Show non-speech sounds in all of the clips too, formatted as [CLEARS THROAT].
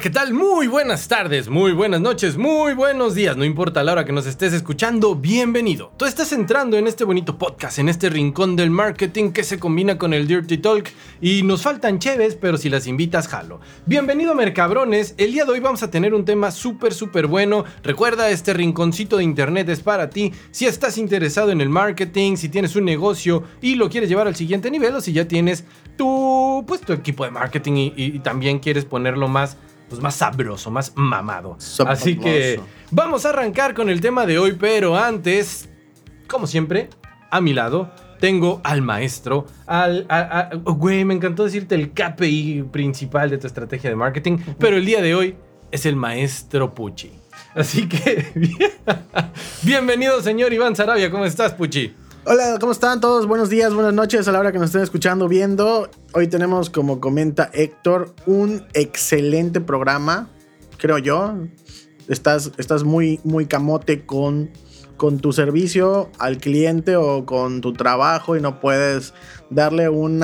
¿qué tal? Muy buenas tardes, muy buenas noches, muy buenos días. No importa la hora que nos estés escuchando, bienvenido. Tú estás entrando en este bonito podcast, en este rincón del marketing que se combina con el Dirty Talk y nos faltan cheves, pero si las invitas, jalo. Bienvenido, mercabrones. El día de hoy vamos a tener un tema súper, súper bueno. Recuerda, este rinconcito de internet es para ti. Si estás interesado en el marketing, si tienes un negocio y lo quieres llevar al siguiente nivel o si ya tienes tu, pues, tu equipo de marketing y también quieres ponerlo más pues más sabroso, más mamado. Sabroso. Así que vamos a arrancar con el tema de hoy, pero antes, como siempre, a mi lado tengo al maestro, al, güey, me encantó decirte el KPI principal de tu estrategia de marketing, pero el día de hoy es el maestro Pucci. Así que, [LAUGHS] bienvenido señor Iván Sarabia, ¿cómo estás Pucci? Hola, ¿cómo están todos? Buenos días, buenas noches a la hora que nos estén escuchando, viendo. Hoy tenemos, como comenta Héctor, un excelente programa, creo yo. Estás, estás muy, muy camote con, con tu servicio al cliente o con tu trabajo y no puedes darle un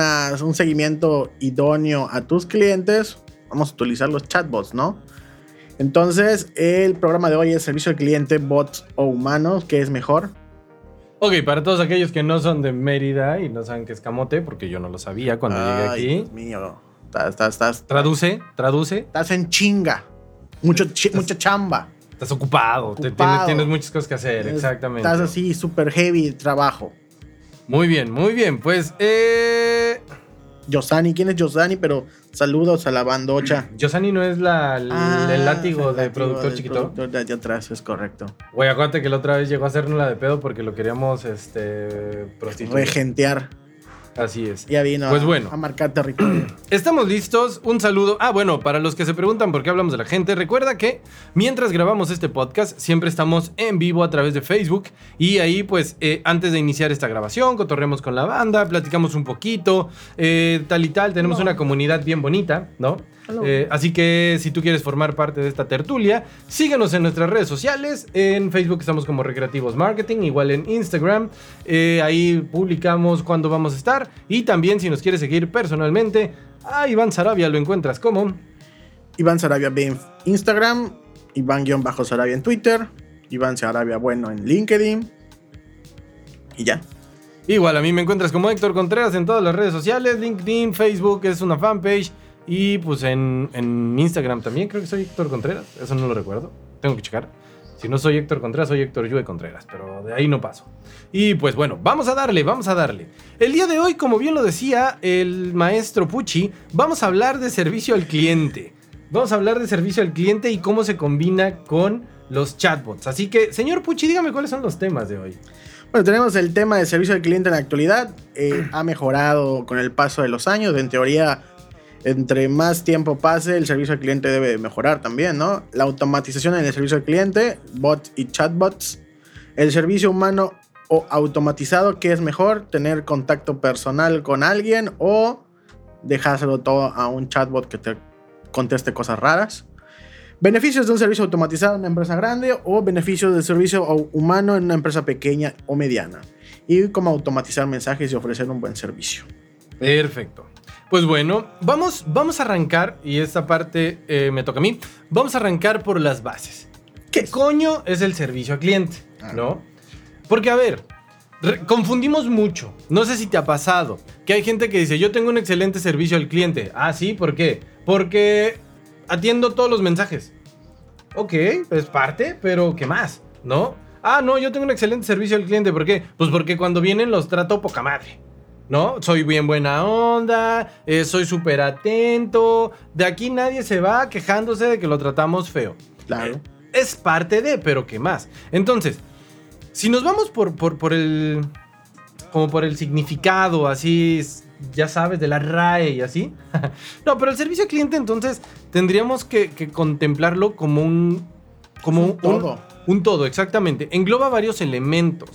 seguimiento idóneo a tus clientes. Vamos a utilizar los chatbots, ¿no? Entonces, el programa de hoy es servicio al cliente, bots o humanos, ¿qué es mejor? Ok, para todos aquellos que no son de Mérida y no saben qué es camote, porque yo no lo sabía cuando llegué aquí. Dios mío. Estás, estás, estás, Traduce, traduce. estás en chinga. Mucho, mucha chamba. Estás ocupado, te- tienes, tienes muchas cosas que hacer, exactamente. Estás así, súper heavy trabajo. Muy bien, muy bien. Pues, eh. Yosani, ¿quién es Yosani? Pero saludos a la bandocha. [CLEARS THROAT] Yosani no es la, el, Ah, el látigo de productor chiquito. productor de allá atrás, es correcto. Güey, acuérdate que la otra vez llegó a hacernos la de pedo porque lo queríamos, este. prostituir. Regentear. Así es. Ya vino Pues a, bueno. a marcar territorio. [CLEARS THROAT] Estamos listos. Un saludo. Ah, bueno, para los que se preguntan por qué hablamos de la gente, recuerda que mientras grabamos este podcast, siempre estamos en vivo a través de Facebook. Y ahí, pues, eh, antes de iniciar esta grabación, cotorremos con la banda, platicamos un poquito, eh, tal y tal. Tenemos una comunidad bien bonita, ¿no? Eh, así que si tú quieres formar parte de esta tertulia, síguenos en nuestras redes sociales. En Facebook estamos como Recreativos Marketing, igual en Instagram. Eh, ahí publicamos cuándo vamos a estar. Y también si nos quieres seguir personalmente, a Iván Sarabia lo encuentras como... Iván Sarabia B en Instagram. Iván-Sarabia en Twitter. Iván Sarabia Bueno en LinkedIn. Y ya. Igual a mí me encuentras como Héctor Contreras en todas las redes sociales, LinkedIn, Facebook es una fanpage. Y pues en, en Instagram también creo que soy Héctor Contreras. Eso no lo recuerdo. Tengo que checar. Si no soy Héctor Contreras, soy Héctor Yue Contreras, pero de ahí no paso. Y pues bueno, vamos a darle, vamos a darle. El día de hoy, como bien lo decía el maestro Pucci, vamos a hablar de servicio al cliente. Vamos a hablar de servicio al cliente y cómo se combina con los chatbots. Así que, señor Pucci, dígame cuáles son los temas de hoy. Bueno, tenemos el tema de servicio al cliente en la actualidad. Eh, ha mejorado con el paso de los años. En teoría, entre más tiempo pase, el servicio al cliente debe de mejorar también, ¿no? La automatización en el servicio al cliente, bots y chatbots. El servicio humano o automatizado, ¿qué es mejor? ¿Tener contacto personal con alguien o dejárselo todo a un chatbot que te conteste cosas raras? Beneficios de un servicio automatizado en una empresa grande o beneficios del servicio humano en una empresa pequeña o mediana. Y cómo automatizar mensajes y ofrecer un buen servicio. Perfecto. Pues bueno, vamos, vamos a arrancar, y esta parte eh, me toca a mí, vamos a arrancar por las bases. ¿Qué coño es el servicio al cliente? Ah. ¿No? Porque, a ver, confundimos mucho. No sé si te ha pasado que hay gente que dice, yo tengo un excelente servicio al cliente. Ah, sí, ¿por qué? Porque atiendo todos los mensajes. Ok, es parte, pero ¿qué más? ¿No? Ah, no, yo tengo un excelente servicio al cliente. ¿Por qué? Pues porque cuando vienen los trato poca madre. ¿No? Soy bien buena onda, eh, soy súper atento. De aquí nadie se va quejándose de que lo tratamos feo. Claro. Es parte de, pero ¿qué más? Entonces, si nos vamos por, por, por el. como por el significado, así, ya sabes, de la RAE y así. [LAUGHS] no, pero el servicio al cliente, entonces, tendríamos que, que contemplarlo como un. como Un un, todo. un todo, exactamente. Engloba varios elementos.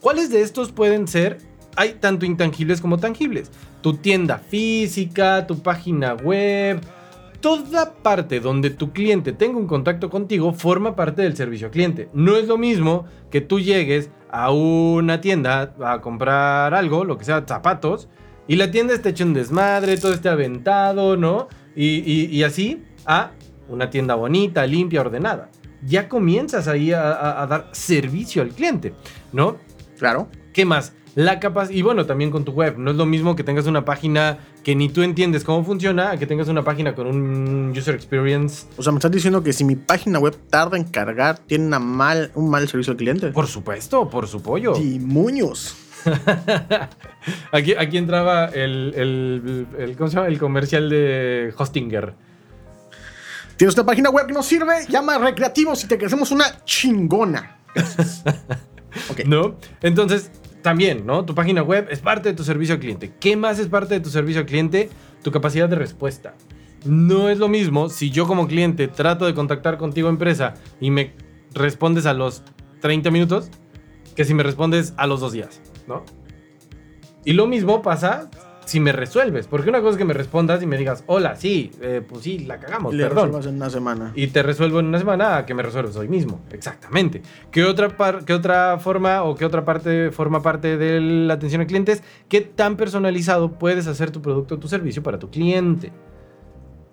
¿Cuáles de estos pueden ser? Hay tanto intangibles como tangibles. Tu tienda física, tu página web, toda parte donde tu cliente tenga un contacto contigo forma parte del servicio al cliente. No es lo mismo que tú llegues a una tienda a comprar algo, lo que sea, zapatos, y la tienda esté hecho un desmadre, todo esté aventado, ¿no? Y, así, a una tienda bonita, limpia, ordenada. Ya comienzas ahí a dar servicio al cliente, ¿no? Claro. ¿Qué más? La capacidad, y bueno, también con tu web. No es lo mismo que tengas una página que ni tú entiendes cómo funciona, a que tengas una página con un user experience. O sea, me estás diciendo que si mi página web tarda en cargar, tiene una mal, un mal servicio al cliente. Por supuesto, por su pollo. Demonios. [LAUGHS] Aquí, aquí entraba el, el, el- ¿cómo se llama? El comercial de Hostinger. Tienes una página web que no sirve, llama a Recreativos y te hacemos una chingona. [LAUGHS] Gracias. ok. ¿No? Entonces, también, ¿no? Tu página web es parte de tu servicio al cliente. ¿Qué más es parte de tu servicio al cliente? Tu capacidad de respuesta. No es lo mismo si yo como cliente trato de contactar contigo empresa y me respondes a los 30 minutos que si me respondes a los dos días, ¿no? Y lo mismo pasa si me resuelves, porque una cosa es que me respondas y me digas, hola, sí, eh, pues sí, la cagamos, Le perdón. resuelvas en una semana. Y te resuelvo en una semana a que me resuelves hoy mismo. Exactamente. ¿Qué otra, par- qué otra forma o qué otra parte forma parte de la atención al cliente es qué tan personalizado puedes hacer tu producto o tu servicio para tu cliente?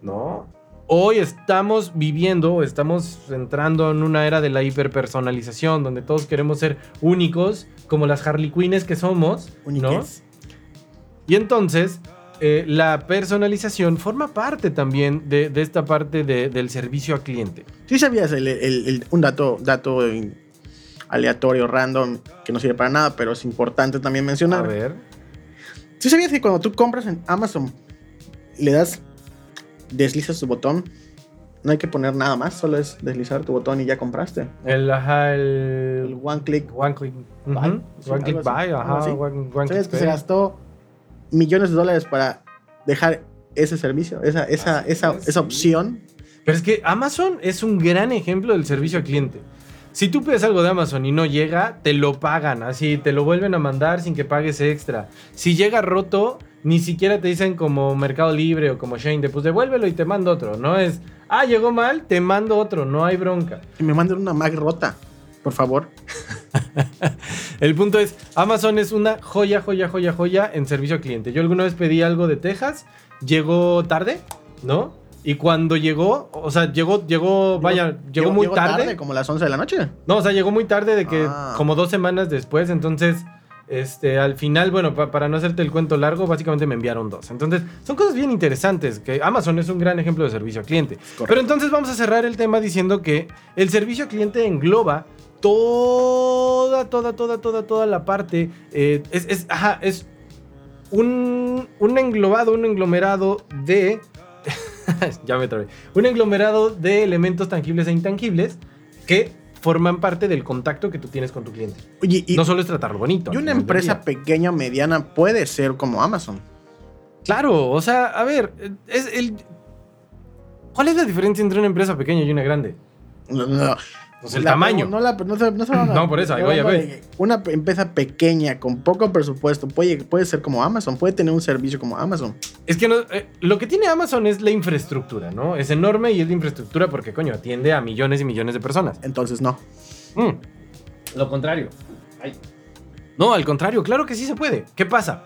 ¿No? Hoy estamos viviendo, estamos entrando en una era de la hiperpersonalización, donde todos queremos ser únicos, como las Harley Quinns que somos, ¿no? Y entonces, eh, la personalización forma parte también de, de esta parte de- del servicio al cliente. ¿Sí sabías el- el- el- un dato, dato aleatorio, random, que no sirve para nada, pero es importante también A mencionar? ver. ¿Sí sabías que cuando tú compras en Amazon le das, deslizas tu botón, no hay que poner nada más, solo es deslizar tu botón y ya compraste? El, ajá, El el... one click. One click. Buy, sí, One click buy, ajá. One, one ¿Sabes click que se gastó millones de dólares para dejar ese servicio, esa, esa, Así esa, es, esa opción? Pero es que Amazon es un gran ejemplo del servicio al cliente. Si tú pides algo de Amazon y no llega, te lo pagan, así, te lo vuelven a mandar sin que pagues extra. Si llega roto, ni siquiera te dicen como Mercado Libre o como Shane, de pues devuélvelo y te mando otro. No es, ah, llegó mal, te mando otro, no hay bronca. Que me manden una Mac rota, por favor. [LAUGHS] El punto es, Amazon es una joya, joya, joya, joya en servicio al cliente. Yo alguna vez pedí algo de Texas, llegó tarde, ¿no? Y cuando llegó, o sea, llegó, llegó, vaya, llegó, muy tarde. Como las 11 de la noche. No, o sea, llegó muy tarde de que Ah. como dos semanas después, entonces, este, al final, bueno, pa- para no hacerte el cuento largo, básicamente me enviaron dos. Entonces, son cosas bien interesantes, que Amazon es un gran ejemplo de servicio al cliente. Correcto. Pero entonces vamos a cerrar el tema diciendo que el servicio al cliente engloba toda, toda, toda, toda, toda la parte, eh, es, es, ajá, es un, un englobado, un englomerado de... [LAUGHS] ya me trabé. Un englomerado de elementos tangibles e intangibles que forman parte del contacto que tú tienes con tu cliente. Oye, y, no solo es tratarlo bonito. y una empresa pequeña o mediana puede ser como Amazon. Claro, o sea, a ver, es el... ¿Cuál es la diferencia entre una empresa pequeña y una grande? No, no, Pues el la- tamaño. No, la- no se, no se van a- No, por eso, ahí voy a ver. Una empresa pequeña con poco presupuesto puede, puede ser como Amazon, puede tener un servicio como Amazon. Es que no, eh, lo que tiene Amazon es la infraestructura, ¿no? Es enorme y es la infraestructura porque, coño, atiende a millones y millones de personas. Entonces, no. Mm, Lo contrario. Ay. No, al contrario, claro que sí se puede. ¿Qué pasa?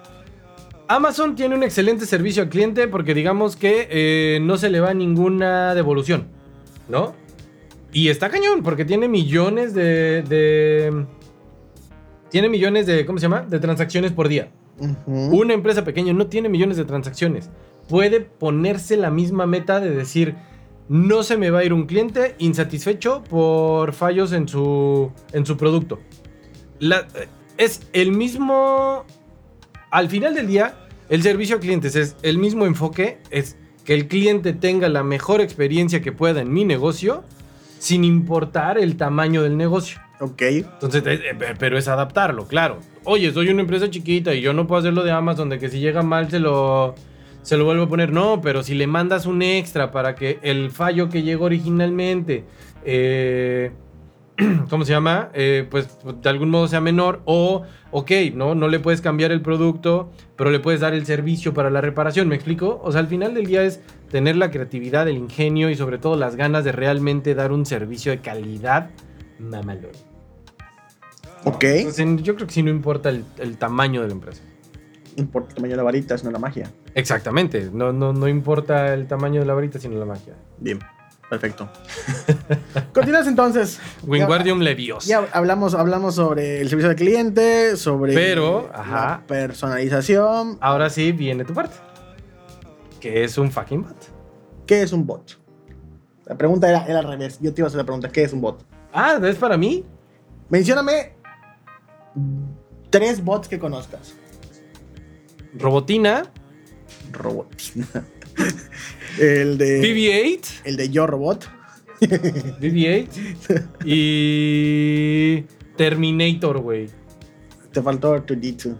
Amazon tiene un excelente servicio al cliente porque digamos que eh, no se le va ninguna devolución, ¿no? Y está cañón porque tiene millones de, de... Tiene millones de... ¿Cómo se llama? De transacciones por día. Una empresa pequeña no tiene millones de transacciones. Puede ponerse la misma meta de decir, no se me va a ir un cliente insatisfecho por fallos en su, en su producto. La- es el mismo... Al final del día, el servicio a clientes es el mismo enfoque, es que el cliente tenga la mejor experiencia que pueda en mi negocio, sin importar el tamaño del negocio. Ok. Entonces, eh, eh, pero es adaptarlo, claro. Oye, soy una empresa chiquita y yo no puedo hacer lo de Amazon, de que si llega mal se lo, se lo vuelvo a poner. No, pero si le mandas un extra para que el fallo que llegó originalmente, eh, [CLEARS THROAT] ¿cómo se llama? Eh, pues de algún modo sea menor. O, ok, ¿no? No le puedes cambiar el producto, pero le puedes dar el servicio para la reparación. ¿Me explico? O sea, al final del día es tener la creatividad, el ingenio y sobre todo las ganas de realmente dar un servicio de calidad mamalón. Ok. Entonces, yo creo que sí no importa el, el tamaño de la empresa. No importa el tamaño de la varita, es no la magia. Exactamente. No, no, no importa el tamaño de la varita, sino la magia. Bien. Perfecto. [LAUGHS] Continuamos entonces. Wingardium Leviosa. Ya hablamos, hablamos sobre el servicio al cliente, sobre Pero, la ajá. personalización. Ahora sí viene tu parte. Que es un fucking bot. ¿Qué es un bot? La pregunta era, era al revés. Yo te iba a hacer la pregunta, ¿qué es un bot? Ah, ¿es para mí? Mencióname tres bots que conozcas. Robotina, Robots. [LAUGHS] el de. BB-8, El de Yo Robot. [LAUGHS] BB-8 y Terminator, güey. Te faltó R2D2.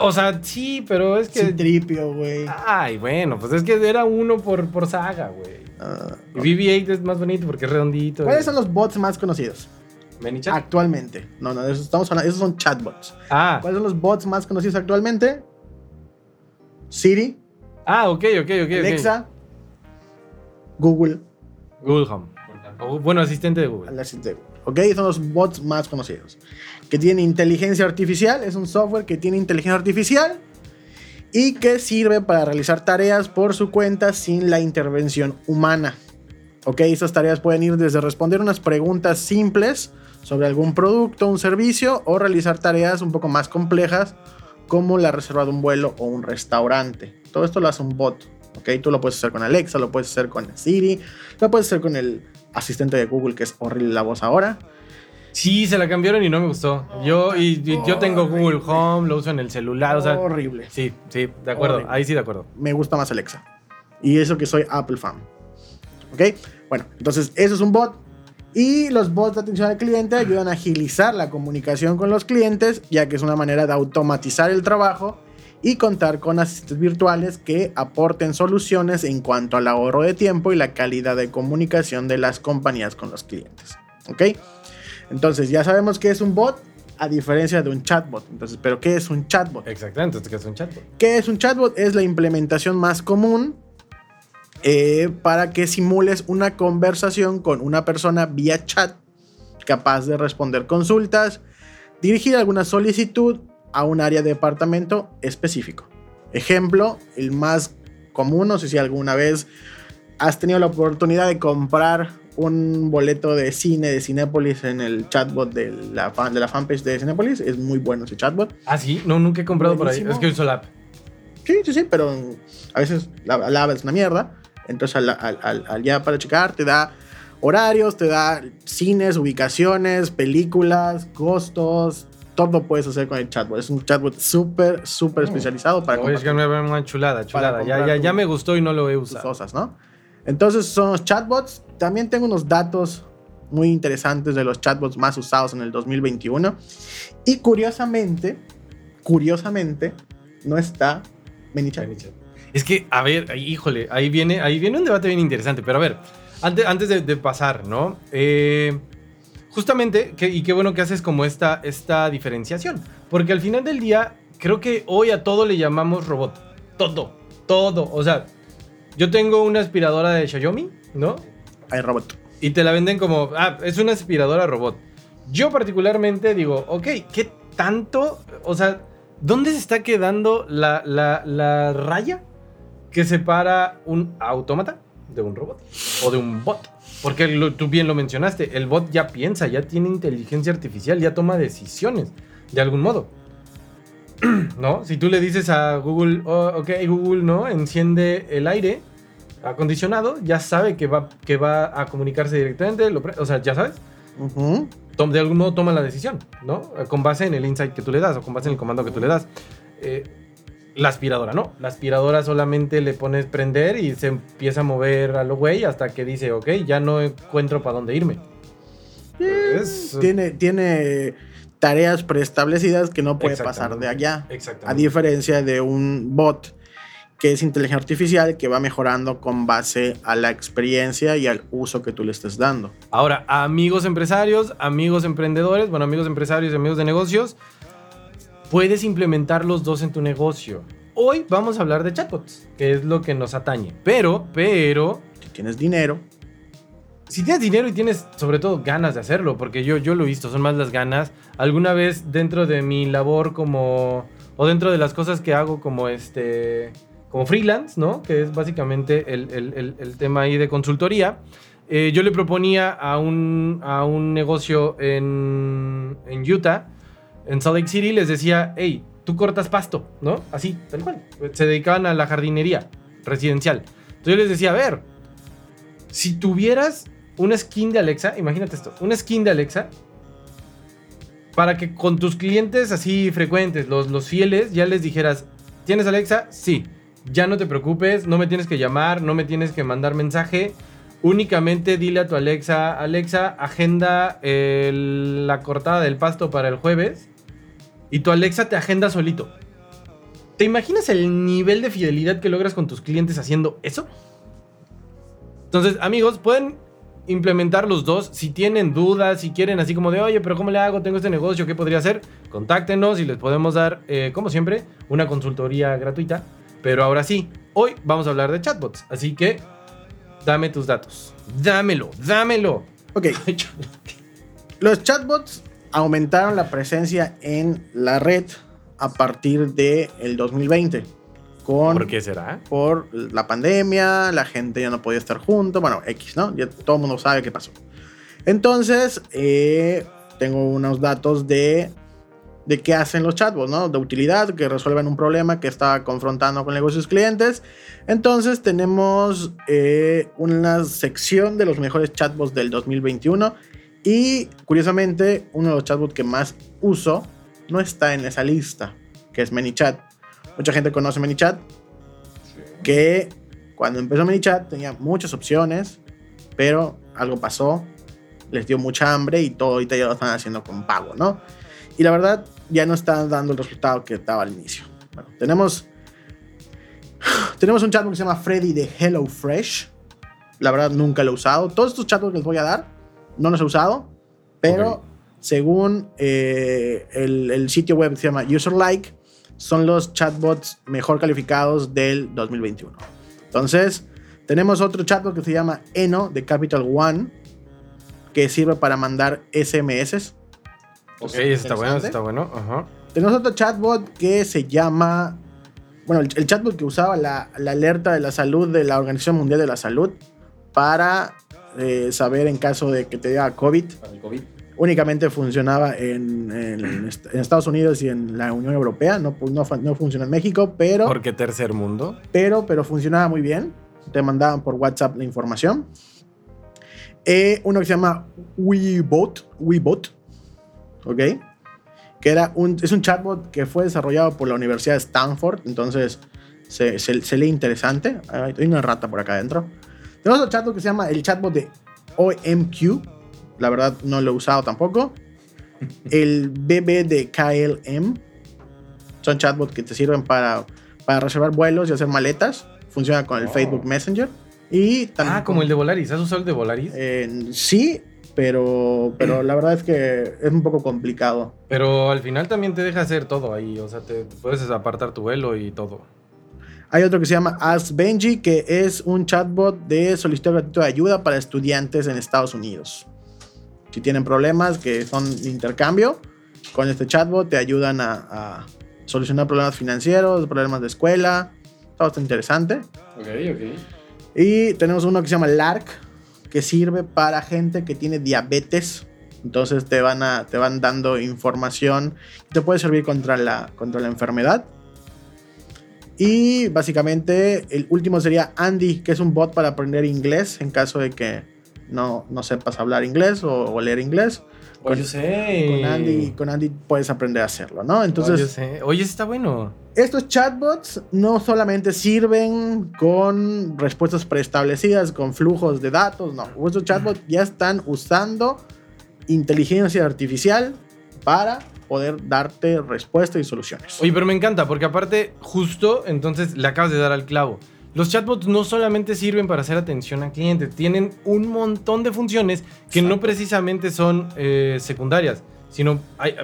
O sea, sí, pero es que... Tripio, güey. Ay, bueno, pues es que era uno por, por saga, güey. Ah, Y BB-8 es más bonito porque es redondito. ¿Cuáles son los bots más conocidos? Actualmente. No, no, esos, estamos hablando, esos son chatbots. Ah, ¿Cuáles son los bots más conocidos actualmente? Siri, ah, ok, ok, ok. Alexa, Google, Google Home. O, bueno, asistente de Google. Alexa, Ok, son los bots más conocidos. Que tienen inteligencia artificial, es un software que tiene inteligencia artificial y que sirve para realizar tareas por su cuenta sin la intervención humana. Ok, esas tareas pueden ir desde responder unas preguntas simples sobre algún producto, un servicio, o realizar tareas un poco más complejas como la reserva de un vuelo o un restaurante. Todo esto lo hace un bot. Ok, tú lo puedes hacer con Alexa, lo puedes hacer con Siri, lo puedes hacer con el asistente de Google, que es horrible la voz ahora. Sí, se la cambiaron y no me gustó. Yo, y, y yo tengo Google Home, lo uso en el celular, o sea... horrible. Sí, sí, de acuerdo. Horrible. Ahí sí, de acuerdo. me gusta más Alexa. Y eso que soy Apple fan. ¿Ok? Bueno, entonces eso es un bot. Y los bots de atención al cliente ayudan a agilizar la comunicación con los clientes, ya que es una manera de automatizar el trabajo y contar con asistentes virtuales que aporten soluciones en cuanto al ahorro de tiempo y la calidad de comunicación de las compañías con los clientes. ¿Ok? Entonces ya sabemos que es un bot a diferencia de un chatbot. Entonces, ¿pero qué es un chatbot? Exactamente, que es un chatbot. ¿Qué es un chatbot? Es la implementación más común eh, para que simules una conversación con una persona vía chat capaz de responder consultas, dirigir alguna solicitud a un área de departamento específico. Ejemplo, el más común, no sé si alguna vez has tenido la oportunidad de comprar un boleto de cine de Cinépolis en el chatbot de la, fan, de la fanpage de Cinépolis. Es muy bueno ese chatbot. Ah, sí, no, nunca he comprado por ahí. Buenísimo. Es que uso la app. Sí, sí, sí, pero a veces la, la app es una mierda. Entonces, al, al- al- al- ya para checar, te da horarios, te da cines, ubicaciones, películas, costos. Todo puedes hacer con el chatbot. Es un chatbot súper, súper especializado para Oye, es que me una chulada, chulada. Ya, ya, ya me gustó y no lo he usado. cosas, ¿no? Entonces, son los chatbots. También tengo unos datos muy interesantes de los chatbots más usados en el 2021. Y curiosamente, curiosamente, no está ManyChat. Es que, a ver, híjole, ahí viene, ahí viene un debate bien interesante. Pero a ver, antes, antes de, de pasar, ¿no? Eh, justamente, que- y qué bueno que haces como esta, esta diferenciación. Porque al final del día, creo que hoy a todo le llamamos robot. Todo, todo. O sea, yo tengo una aspiradora de Xiaomi, ¿no? Hay robot. Y te la venden como, ah, es una aspiradora robot. Yo particularmente digo, ok, ¿qué tanto? O sea, ¿dónde se está quedando la, la- la raya que separa un autómata de un robot o de un bot? Porque lo- tú bien lo mencionaste, el bot ya piensa, ya tiene inteligencia artificial, ya toma decisiones, de algún modo. [CLEARS THROAT] ¿No? Si tú le dices a Google, oh, ok, Google, ¿no? Enciende el aire acondicionado, ya sabe que va, que va a comunicarse directamente, lo o sea, ya sabes, Ujú. tom- de algún modo toma la decisión, ¿no? Con base en el insight que tú le das o con base en el comando que tú le das. Eh, la aspiradora, no. La aspiradora solamente le pones prender y se empieza a mover a lo güey hasta que dice, ok, ya no encuentro para dónde irme. Es- Tiene, tiene tareas preestablecidas que no puede pasar de allá. A diferencia de un bot que es inteligencia artificial que va mejorando con base a la experiencia y al uso que tú le estés dando. Ahora, amigos empresarios, amigos emprendedores, bueno, amigos empresarios y amigos de negocios, puedes implementar los dos en tu negocio. Hoy vamos a hablar de chatbots, que es lo que nos atañe. Pero, pero, Si tienes dinero, si tienes dinero y tienes sobre todo ganas de hacerlo, porque yo, yo lo he visto, son más las ganas. Alguna vez dentro de mi labor como, o dentro de las cosas que hago como este, como freelance, ¿no? Que es básicamente el, el- el- el tema ahí de consultoría. Eh, yo le proponía a un, a un negocio en, en Utah, en Salt Lake City, les decía, hey, tú cortas pasto, ¿no? Así, tal cual. Se dedicaban a la jardinería residencial. Entonces yo les decía, a ver, si tuvieras una skin de Alexa, imagínate esto, una skin de Alexa, para que con tus clientes así frecuentes, los, los fieles, ya les dijeras, ¿tienes Alexa? Sí. Ya no te preocupes, no me tienes que llamar, no me tienes que mandar mensaje. Únicamente dile a tu Alexa, Alexa, agenda el- la cortada del pasto para el jueves. Y tu Alexa te agenda solito. ¿Te imaginas el nivel de fidelidad que logras con tus clientes haciendo eso? Entonces, amigos, pueden implementar los dos. Si tienen dudas, si quieren así como de, oye, pero ¿cómo le hago? Tengo este negocio, ¿qué podría hacer? Contáctenos y les podemos dar, eh, como siempre, una consultoría gratuita. Pero ahora sí, hoy vamos a hablar de chatbots. Así que, dame tus datos. Dámelo, dámelo. Ok, [LAUGHS] los chatbots aumentaron la presencia en la red a partir del el 2020. Con, ¿Por qué será? por la pandemia, la gente ya no podía estar junto, bueno, X, ¿no? Ya todo el mundo sabe qué pasó. Entonces, eh, tengo unos datos de, de qué hacen los chatbots, ¿no? De utilidad, que resuelven un problema que estaba confrontando con negocios clientes. Entonces, tenemos eh, una sección de los mejores chatbots del 2021 y, curiosamente, uno de los chatbots que más uso no está en esa lista, que es ManyChat. Mucha gente conoce ManyChat, que cuando empezó ManyChat tenía muchas opciones, pero algo pasó, les dio mucha hambre y todo ahorita ya lo están haciendo con pago, ¿no? Y la verdad ya no están dando el resultado que estaba al inicio. Bueno, tenemos, [SIGHS] tenemos un chatbot que se llama Freddy de HelloFresh. La verdad nunca lo he usado. Todos estos chatbots que les voy a dar no los he usado, pero según eh, el, el sitio web que se llama UserLike, son los chatbots mejor calificados del 2021. Entonces, tenemos otro chatbot que se llama Eno de Capital One, que sirve para mandar SMS. Ok, ese está bueno, está bueno. Ajá. Tenemos otro chatbot que se llama. Bueno, el, el chatbot que usaba la, la alerta de la salud de la Organización Mundial de la Salud para eh, saber en caso de que te diga COVID. El COVID. Únicamente funcionaba en, en en Estados Unidos y en la Unión Europea. No, pu- no, no funciona en México, pero, Porque tercer mundo. pero, pero funcionaba muy bien. Te mandaban por WhatsApp la información. Eh, uno que se llama WeBot. WeBot. ¿Ok? Que era un, es un chatbot que fue desarrollado por la Universidad de Stanford. Entonces se, se- se lee interesante. Hay hay una rata por acá adentro. Tenemos otro chatbot que se llama el chatbot de OMQ. La verdad no lo he usado tampoco. El BB de KLM. Son chatbots que te sirven para, para reservar vuelos y hacer maletas. Funciona con el Oh. Facebook Messenger. Y también Ah, como el de Volaris. ¿Has usado el de Volaris? eh, sí, pero, pero la verdad es que es un poco complicado. Pero al final también te deja hacer todo ahí. O sea, te, te puedes apartar tu vuelo y todo. Hay otro que se llama Ask Benji, que es un chatbot de solicitud gratuito de ayuda para estudiantes en Estados Unidos. Si tienen problemas que son de intercambio, con este chatbot te ayudan a, a solucionar problemas financieros, problemas de escuela. Está bastante interesante. Ok, ok. Y tenemos uno que se llama LARC, que sirve para gente que tiene diabetes. Entonces te van, a, te van dando información que te puede servir contra la, contra la enfermedad. Y básicamente el último sería Andy, que es un bot para aprender inglés en caso de que no, no sepas hablar inglés o, o leer inglés. Oye. Con Andy, con Andy puedes aprender a hacerlo, ¿no? Oye, Entonces. Oye, ese está bueno. estos chatbots no solamente sirven con respuestas preestablecidas, con flujos de datos, no. Estos chatbots ya están usando inteligencia artificial para poder darte respuestas y soluciones. Oye, pero me encanta porque aparte, justo entonces le acabas de dar al clavo. Los chatbots no solamente sirven para hacer atención al cliente, tienen un montón de funciones que no precisamente son eh, secundarias, sino hay,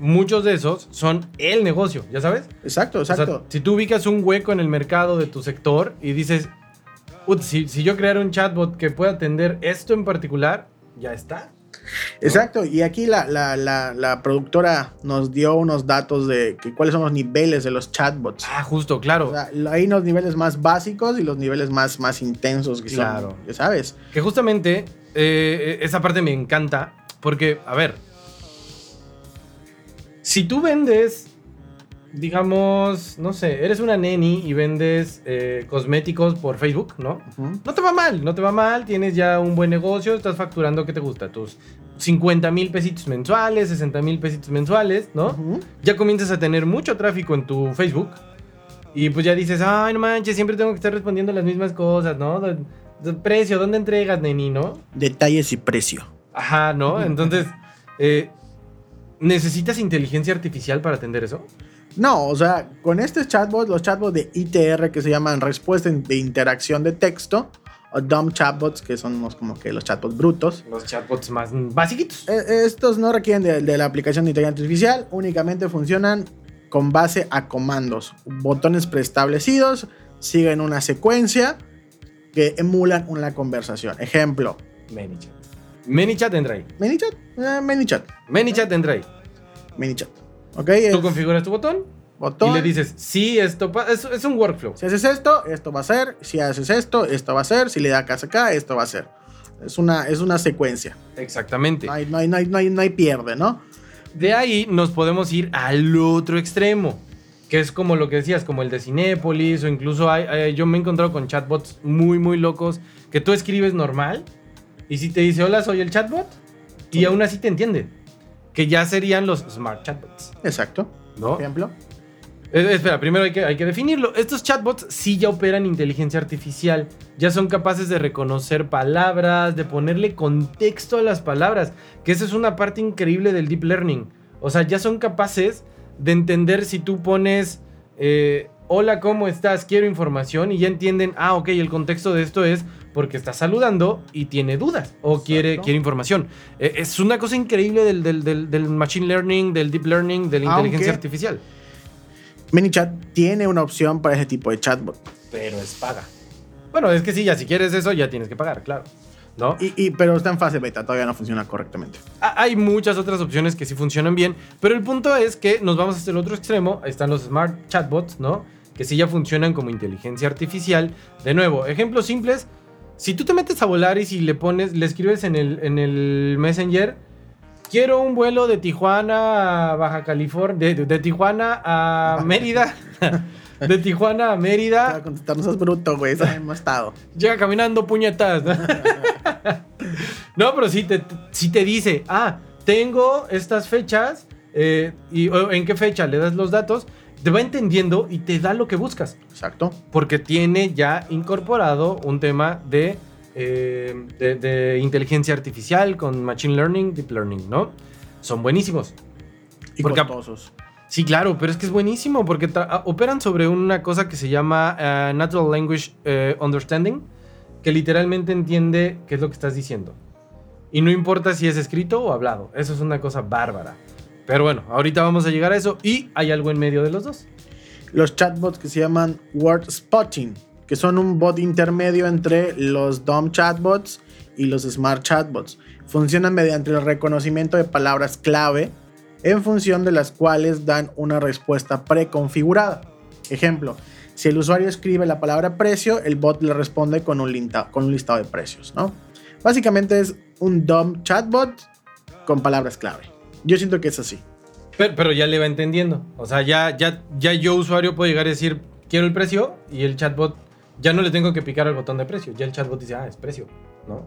muchos de esos son el negocio, ¿ya sabes? Exacto, O sea, exacto. si tú ubicas un hueco en el mercado de tu sector y dices, "Ut, si, si yo creara un chatbot que pueda atender esto en particular, ya está. Exacto, y aquí la, la, la, la productora nos dio unos datos de que, cuáles son los niveles de los chatbots. Ah, justo, claro. O sea, hay los niveles más básicos y los niveles más, más intensos que Claro. son, ya sabes. Que justamente eh, esa parte me encanta porque, a ver, si tú vendes, digamos, no sé, eres una neni y vendes eh, cosméticos por Facebook, ¿no? No te va mal, no te va mal, tienes ya un buen negocio, estás facturando, ¿qué te gusta? Tus 50 mil pesitos mensuales, 60 mil pesitos mensuales, ¿no? Ya comienzas a tener mucho tráfico en tu Facebook y pues ya dices, ay, no manches, siempre tengo que estar respondiendo las mismas cosas, ¿no? De- de precio, ¿dónde entregas, neni, no? Detalles y precio. Ajá, ¿no? Entonces, eh, ¿necesitas inteligencia artificial para atender eso? No, o sea, con estos chatbots, los chatbots de ITR que se llaman respuesta de interacción de texto, o dumb chatbots, que son los, como que los chatbots brutos, Los chatbots más basiquitos. Eh, Estos no requieren de, de la aplicación de inteligencia artificial, únicamente funcionan con base a comandos, botones preestablecidos, siguen una secuencia que emulan una conversación. Ejemplo, ManyChat. ManyChat entra ahí. ManyChat, eh, ManyChat, ManyChat entra ahí. ManyChat. Ok, es Tú configuras tu botón botón. y le dices, sí, esto es, es un workflow. Si haces esto, esto va a ser. Si haces esto, esto va a ser. Si le das acá, acá, esto va a ser. Es una, es una secuencia. Exactamente. No hay, no hay, no hay, no hay, no hay pierde, ¿no? De ahí nos podemos ir al otro extremo, que es como lo que decías, como el de Cinépolis, o incluso hay, yo me he encontrado con chatbots muy, muy locos, que tú escribes normal, y si te dice, hola, soy el chatbot, y aún así te entiende, que ya serían los smart chatbots, Exacto. ¿no? Ejemplo. Eh, espera, primero hay que, hay que definirlo. Estos chatbots sí ya operan inteligencia artificial. Ya son capaces de reconocer palabras, de ponerle contexto a las palabras. Que esa es una parte increíble del deep learning. O sea, ya son capaces de entender si tú pones, eh, hola, ¿cómo estás? Quiero información. Y ya entienden, ah, ok, el contexto de esto es porque está saludando y tiene dudas o quiere, Exacto. quiere información. Eh, es una cosa increíble del, del- del- del machine learning, del deep learning, de la Aunque- inteligencia artificial. ManyChat tiene una opción para ese tipo de chatbot. pero es paga. Bueno, es que sí, ya si quieres eso, ya tienes que pagar, claro. ¿No? Y, y- pero está en fase beta, todavía no funciona correctamente. Ha- Hay muchas otras opciones que sí funcionan bien, pero el punto es que nos vamos hasta el otro extremo. Ahí están los smart chatbots, ¿no? Que sí ya funcionan como inteligencia artificial. De nuevo, ejemplos simples. Si tú te metes a volar y si le pones, le escribes en el, en el Messenger, quiero un vuelo de Tijuana a Baja California, de, de- de Tijuana a Mérida, de Tijuana a Mérida, a contestar, no seas bruto, güey, eso hemos estado. Llega caminando puñetas. [LAUGHS] no, pero sí te, sí te dice, ah, tengo estas fechas, eh, y en qué fecha le das los datos, te va entendiendo y te da lo que buscas, Exacto. porque tiene ya incorporado un tema de, eh, de, de inteligencia artificial con machine learning, deep learning, ¿no? Son buenísimos. Y Porque- costosos. Sí, claro, pero es que es buenísimo porque ah, operan sobre una cosa que se llama eh, Natural Language eh, Understanding, que literalmente entiende qué es lo que estás diciendo. Y no importa si es escrito o hablado, eso es una cosa bárbara. Pero bueno, ahorita vamos a llegar a eso y hay algo en medio de los dos. Los chatbots que se llaman Word Spotting, que son un bot intermedio entre los dumb chatbots y los smart chatbots. Funcionan mediante el reconocimiento de palabras clave en función de las cuales dan una respuesta preconfigurada. Ejemplo, si el usuario escribe la palabra precio, el bot le responde con un, linta- con un listado de precios, ¿no? Básicamente es un dumb chatbot con palabras clave. Yo siento que es así. Pero, pero ya le va entendiendo. O sea, ya, ya, ya yo usuario puedo llegar a decir, quiero el precio y el chatbot, ya no le tengo que picar al botón de precio. Ya el chatbot dice, ah, es precio, ¿no?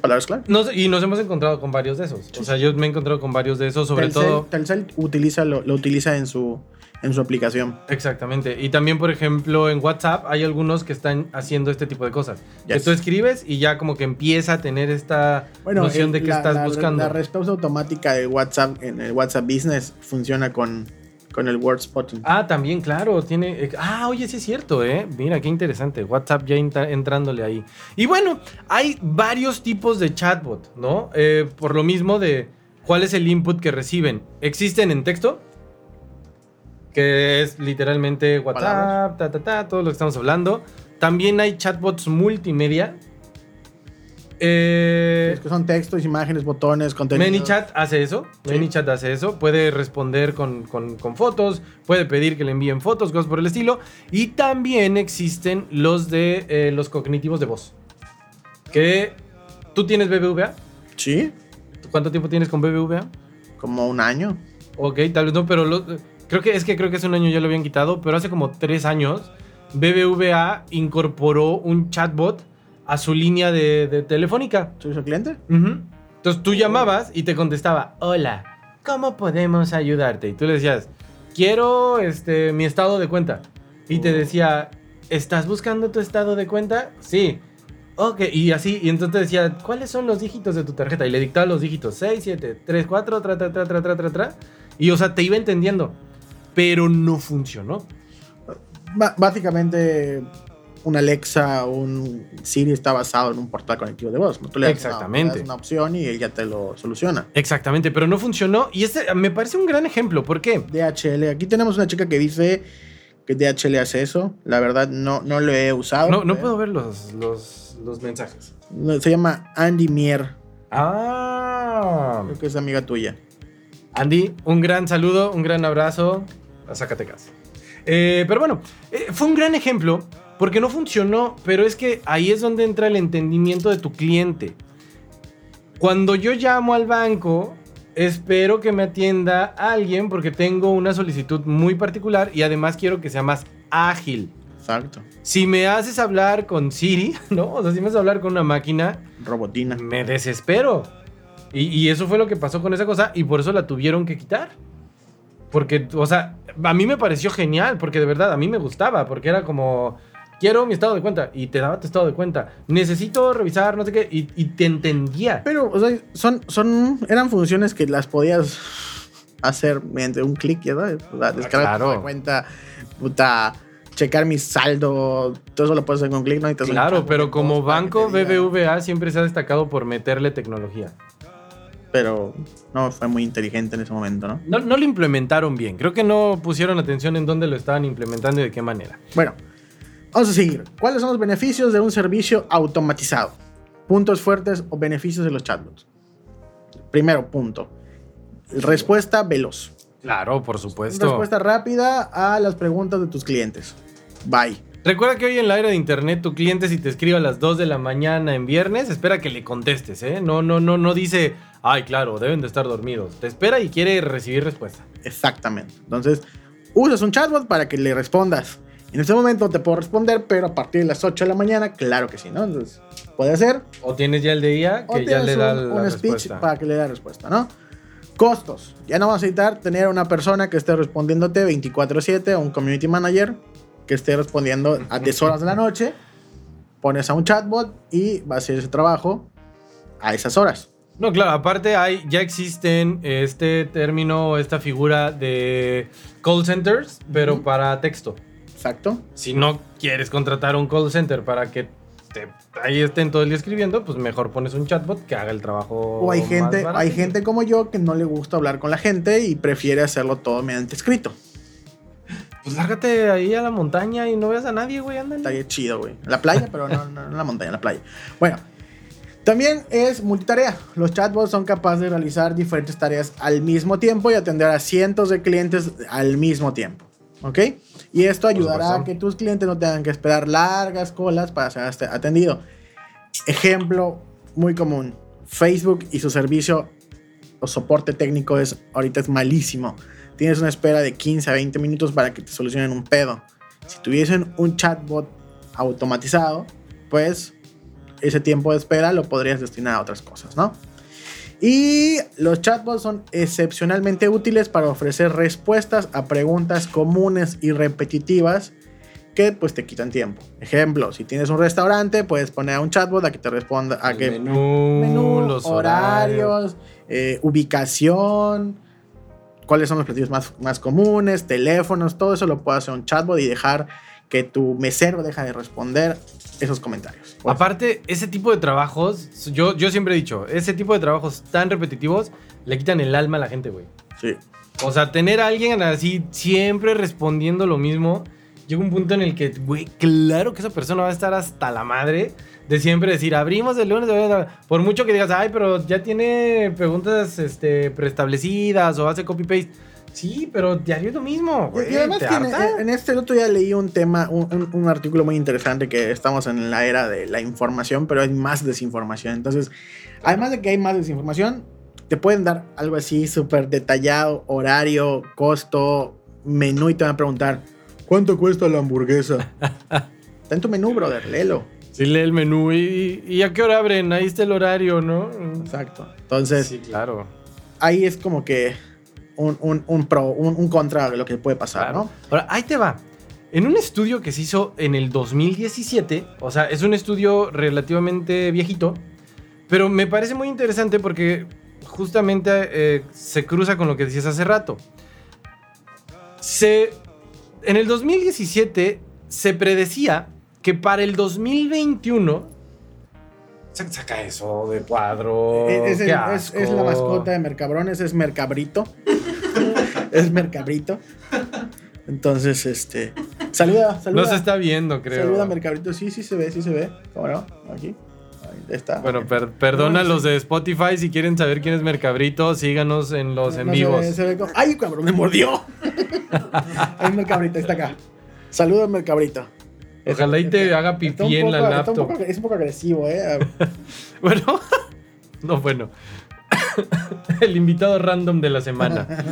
Palabras clave. Nos- y nos hemos encontrado con varios de esos. O sea, yo me he encontrado con varios de esos, sobre Telcel, todo. Telcel utiliza, lo, lo utiliza en su, en su aplicación. Exactamente. Y también, por ejemplo, en WhatsApp hay algunos que están haciendo este tipo de cosas. Que Yes. tú escribes y ya como que empieza a tener esta Bueno, noción el- de qué la- estás la- buscando. La respuesta automática de WhatsApp en el WhatsApp Business funciona con, con el word spotting. Ah, también, claro, tiene... eh, Ah, oye, sí es cierto, ¿eh? Mira, qué interesante. WhatsApp ya entrándole ahí. Y bueno, hay varios tipos de chatbot, ¿no? Eh, por lo mismo de cuál es el input que reciben. Existen en texto, que es literalmente WhatsApp, ta, ta, ta, todo lo que estamos hablando. También hay chatbots multimedia, Eh, Es que son textos, imágenes, botones, contenido. ManyChat hace eso. Sí. ManyChat hace eso. Puede responder con, con- con fotos. Puede pedir que le envíen fotos, cosas por el estilo. Y también existen los de eh, los cognitivos de voz. Que tú tienes BBVA. Sí, ¿Cuánto tiempo tienes con BBVA? como un año. Ok, tal vez no, pero lo- creo que es que creo que hace un año ya lo habían quitado, pero hace como tres años BBVA incorporó un chatbot a su línea de, de telefónica. ¿Servicio al cliente? Ujú. Entonces tú llamabas y te contestaba, hola, ¿cómo podemos ayudarte? Y tú le decías, quiero este, mi estado de cuenta. Y te Oh. decía, ¿estás buscando tu estado de cuenta? Sí. Ok, y así, y entonces te decía, ¿cuáles son los dígitos de tu tarjeta? Y le dictaba los dígitos, 6, 7, 3, 4, tra, tra, tra, tra, tra, tra, tra. Y o sea, te iba entendiendo. Pero no funcionó. Básicamente, un Alexa o un Siri está basado en un portal conectivo de voz. ¿no? Tú le das una- Exactamente. le das una opción y él ya te lo soluciona. Exactamente, pero no funcionó. Y este me parece un gran ejemplo. ¿Por qué? DHL. Aquí tenemos una chica que dice que DHL hace eso. La verdad, no, no lo he usado. No, no puedo ver los, los, los mensajes. Se llama Andy Mier. Ah. Creo que es amiga tuya. Andy, un gran saludo, un gran abrazo a Zacatecas. Eh, pero bueno, eh, fue un gran ejemplo porque no funcionó, pero es que ahí es donde entra el entendimiento de tu cliente. Cuando yo llamo al banco, espero que me atienda alguien porque tengo una solicitud muy particular y además quiero que sea más ágil. Exacto. Si me haces hablar con Siri, [LAUGHS] ¿no? O sea, si me haces hablar con una máquina, Robotina. me desespero. Y, y eso fue lo que pasó con esa cosa y por eso la tuvieron que quitar. Porque, o sea, a mí me pareció genial, porque de verdad a mí me gustaba, porque era como, quiero mi estado de cuenta y te daba tu estado de cuenta. Necesito revisar, no sé qué, y, y te entendía. Pero, o sea, son, son, eran funciones que las podías hacer mediante un clic, ya sabes. O sea, descargar claro. tu cuenta, puta, checar mi saldo, todo eso lo puedes hacer con un clic, ¿no? Necesitas un Claro, pero como banco te. BBVA siempre se ha destacado por meterle tecnología. Pero no fue muy inteligente en ese momento, ¿no? No, no lo implementaron bien. Creo que no pusieron atención en dónde lo estaban implementando y de qué manera. Bueno, vamos a seguir. ¿Cuáles son los beneficios de un servicio automatizado? Puntos fuertes o beneficios de los chatbots. Primero punto. Respuesta veloz. Claro, por supuesto. Respuesta rápida a las preguntas de tus clientes. Bye. Recuerda que hoy en la era de internet tu cliente si te escribe a las 2 de la mañana en viernes, espera que le contestes, ¿eh? No, no, no, no dice, ay, claro, deben de estar dormidos. Te espera y quiere recibir respuesta. Exactamente. Entonces, usas un chatbot para que le respondas. En este momento te puedo responder, pero a partir de las 8 de la mañana, claro que sí, ¿no? Entonces, puede ser. O tienes ya el de IA O que ya le da un, la un speech respuesta. para que le dé respuesta, ¿no? Costos. Ya no vas a necesitar tener una persona que esté respondiéndote 24/7 o un community manager que esté respondiendo a 10 horas de la noche. Pones a un chatbot y va a hacer ese trabajo a esas horas. No, claro, aparte hay, ya existen este término, esta figura de call centers, pero para texto. Exacto. Si no quieres contratar un call center para que te- ahí estén todo el día escribiendo, pues mejor pones un chatbot que haga el trabajo. O hay más gente, barato. hay gente como yo que no le gusta hablar con la gente y prefiere hacerlo todo mediante escrito. Pues lárgate ahí a la montaña y no veas a nadie, güey, ándale. Estaría chido, güey. La playa, pero no, no en la montaña, en la playa. Bueno, también es multitarea. Los chatbots son capaces de realizar diferentes tareas al mismo tiempo y atender a cientos de clientes al mismo tiempo. ¿Ok? Y esto ayudará a que tus clientes no tengan que esperar largas colas para ser atendido. Ejemplo muy común. Facebook y su servicio o soporte técnico es ahorita es malísimo. Tienes una espera de 15 a 20 minutos para que te solucionen un pedo. Si tuviesen un chatbot automatizado, pues ese tiempo de espera lo podrías destinar a otras cosas, ¿no? Y los chatbots son excepcionalmente útiles para ofrecer respuestas a preguntas comunes y repetitivas que pues te quitan tiempo. Ejemplo, si tienes un restaurante, puedes poner a un chatbot a que te responda a El que menú, menú, los horarios. horarios, eh, ubicación, cuáles son los platillos más, más comunes, teléfonos, todo eso lo puede hacer un chatbot y dejar que tu mesero deja de responder esos comentarios. Pues, Aparte, ese tipo de trabajos, yo, yo siempre he dicho, ese tipo de trabajos tan repetitivos le quitan el alma a la gente, güey. sí. O sea, tener a alguien así siempre respondiendo lo mismo llega un punto en el que, güey, claro que esa persona va a estar hasta la madre de siempre decir, abrimos el lunes, por mucho que digas, ay, pero ya tiene preguntas este, preestablecidas o hace copy-paste. Sí, pero diario es lo mismo. Güey, y además que en, en, este otro día leí un tema, un, un, artículo muy interesante que estamos en la era de la información, pero hay más desinformación. Entonces, además de que hay más desinformación, te pueden dar algo así súper detallado, horario, costo, menú y te van a preguntar, ¿cuánto cuesta la hamburguesa? [LAUGHS] Está en tu menú, brother, léelo. Sí, lee el menú y, y, a qué hora abren, ahí está el horario, ¿no? Exacto. Entonces, sí, claro. Ahí es como que un, pro, un, contra de lo que puede pasar, ¿no? Ahora, ahí te va. En un estudio que se hizo en el 2017, o sea, es un estudio relativamente viejito, pero me parece muy interesante porque justamente eh, se cruza con lo que decías hace rato. Se, en el 2017 se predecía que para el 2021 Saca eso de cuadro. Es, la mascota de Mercabrones, es Mercabrito. [LAUGHS] es Mercabrito. Entonces, este. Saluda, saluda. No se está viendo, creo. Saluda, Mercabrito. Sí, sí se ve, sí se ve. ¿Cómo no? Aquí. Ahí está. Bueno, perdona los de Spotify. Si quieren saber quién es Mercabrito, síganos en los en vivos. ¡Ay, cabrón! ¡Me mordió! [LAUGHS] Ahí Mercabrito, está acá. Saluda, Mercabrito. Ojalá y te haga pipí en la laptop. es un poco agresivo, ¿eh? [LAUGHS] bueno, [LAUGHS] no, bueno. [COUGHS] El invitado random de la semana. [LAUGHS]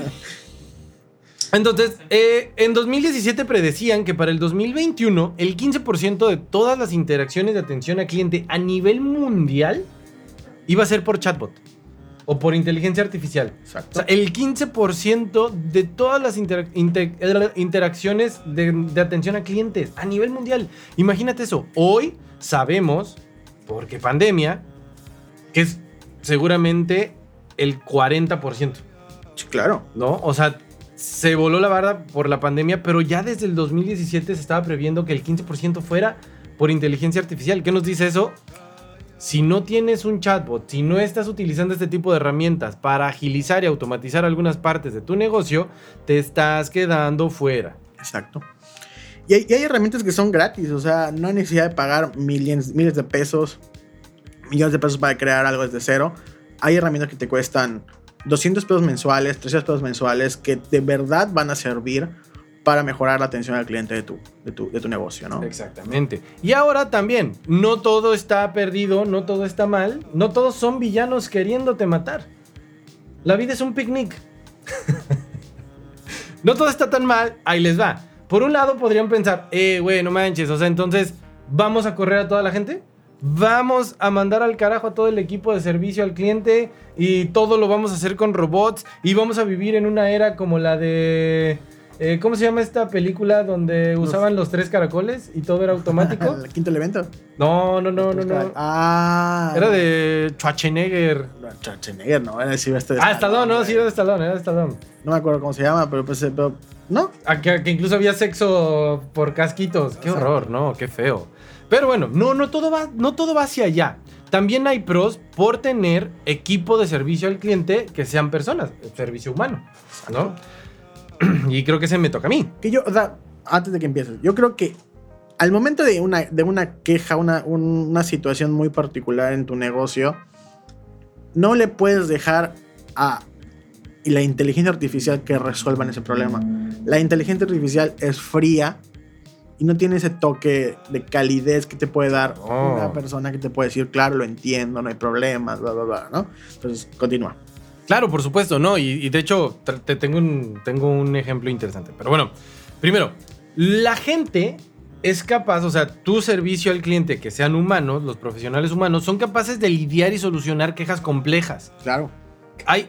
Entonces, eh, en 2017 predecían que para el 2021 el 15% de todas las interacciones de atención al cliente a nivel mundial iba a ser por chatbot o por inteligencia artificial. Exacto. O sea, el 15% de todas las interacciones de, atención a clientes a nivel mundial. Imagínate eso. Hoy sabemos, porque pandemia, que es seguramente el 40%. Sí, claro. ¿No? O sea, se voló la barda por la pandemia, pero ya desde el 2017 se estaba previendo que el 15% fuera por inteligencia artificial. ¿Qué nos dice eso? Si no tienes un chatbot, si no estás utilizando este tipo de herramientas para agilizar y automatizar algunas partes de tu negocio, te estás quedando fuera. Exacto. Y hay, herramientas que son gratis, o sea, no hay necesidad de pagar miles, miles de pesos, millones de pesos para crear algo desde cero. Hay herramientas que te cuestan 200 pesos mensuales, 300 pesos mensuales, que de verdad van a servir para mejorar la atención al cliente de tu, de tu, de tu negocio, ¿no? Exactamente. Y ahora también, no todo está perdido, no todo está mal, no todos son villanos queriéndote matar. La vida es un picnic. [LAUGHS] no todo está tan mal, ahí les va. Por un lado podrían pensar, eh, güey, no manches, o sea, entonces, ¿vamos a correr a toda la gente? Vamos a mandar al carajo a todo el equipo de servicio al cliente y todo lo vamos a hacer con robots y vamos a vivir en una era como la de eh, ¿Cómo se llama esta película donde usaban los tres caracoles y todo era automático? [LAUGHS] ¿El quinto elemento? No, no, no, no, no. Ah. Era de Schwarzenegger. Schwarzenegger, no, era de Stallone. Ah, Stallone, no, sí, era de Stallone, era de Stallone. No me acuerdo cómo se llama, pero pues, eh, ¿no? Ah, que, incluso había sexo por casquitos. Qué horror, ¿no? Qué feo. Pero bueno, no, no todo va, no todo va hacia allá. También hay pros por tener equipo de servicio al cliente que sean personas, servicio humano, ¿no? [CLEARS THROAT] y creo que se me toca a mí. Que yo, o sea, antes de que empieces, yo creo que al momento de una, de una queja, una, una situación muy particular en tu negocio, no le puedes dejar a la inteligencia artificial que resuelvan ese problema. La inteligencia artificial es fría y no tiene ese toque de calidez que te puede dar una oh. persona que te puede decir, claro, lo entiendo, no hay problemas, bla, bla, bla, ¿no? Entonces, continúa. Claro, por supuesto, ¿no? Y, de hecho, te tengo un, tengo un ejemplo interesante. Pero bueno, primero, la gente es capaz, o sea, tu servicio al cliente, que sean humanos, los profesionales humanos, son capaces de lidiar y solucionar quejas complejas. Claro. Hay,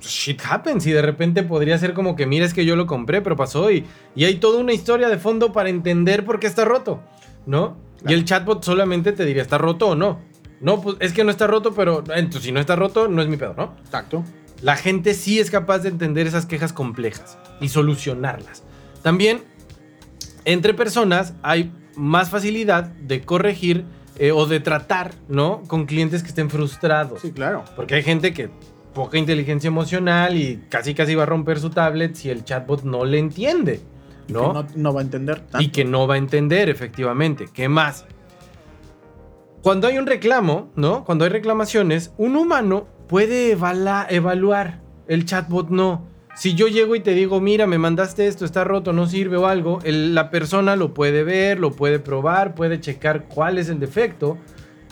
shit happens y de repente podría ser como que mira es que yo lo compré pero pasó y, y hay toda una historia de fondo para entender por qué está roto, ¿no? Y el chatbot solamente te diría está roto o no. No, pues es que no está roto, pero entonces, si no está roto, no es mi pedo, ¿no? Exacto. La gente sí es capaz de entender esas quejas complejas y solucionarlas. También, entre personas hay más facilidad de corregir eh, o de tratar, ¿no? Con clientes que estén frustrados. Sí, claro. Porque hay gente que poca inteligencia emocional y casi casi va a romper su tablet si el chatbot no le entiende, ¿no? Que no, no va a entender tanto. Y que no va a entender, efectivamente. ¿Qué más? Cuando hay un reclamo, ¿no? Cuando hay reclamaciones, un humano puede evaluar, el chatbot no. Si yo llego y te digo, mira, me mandaste esto, está roto, no sirve o algo, el- la persona lo puede ver, lo puede probar, puede checar cuál es el defecto.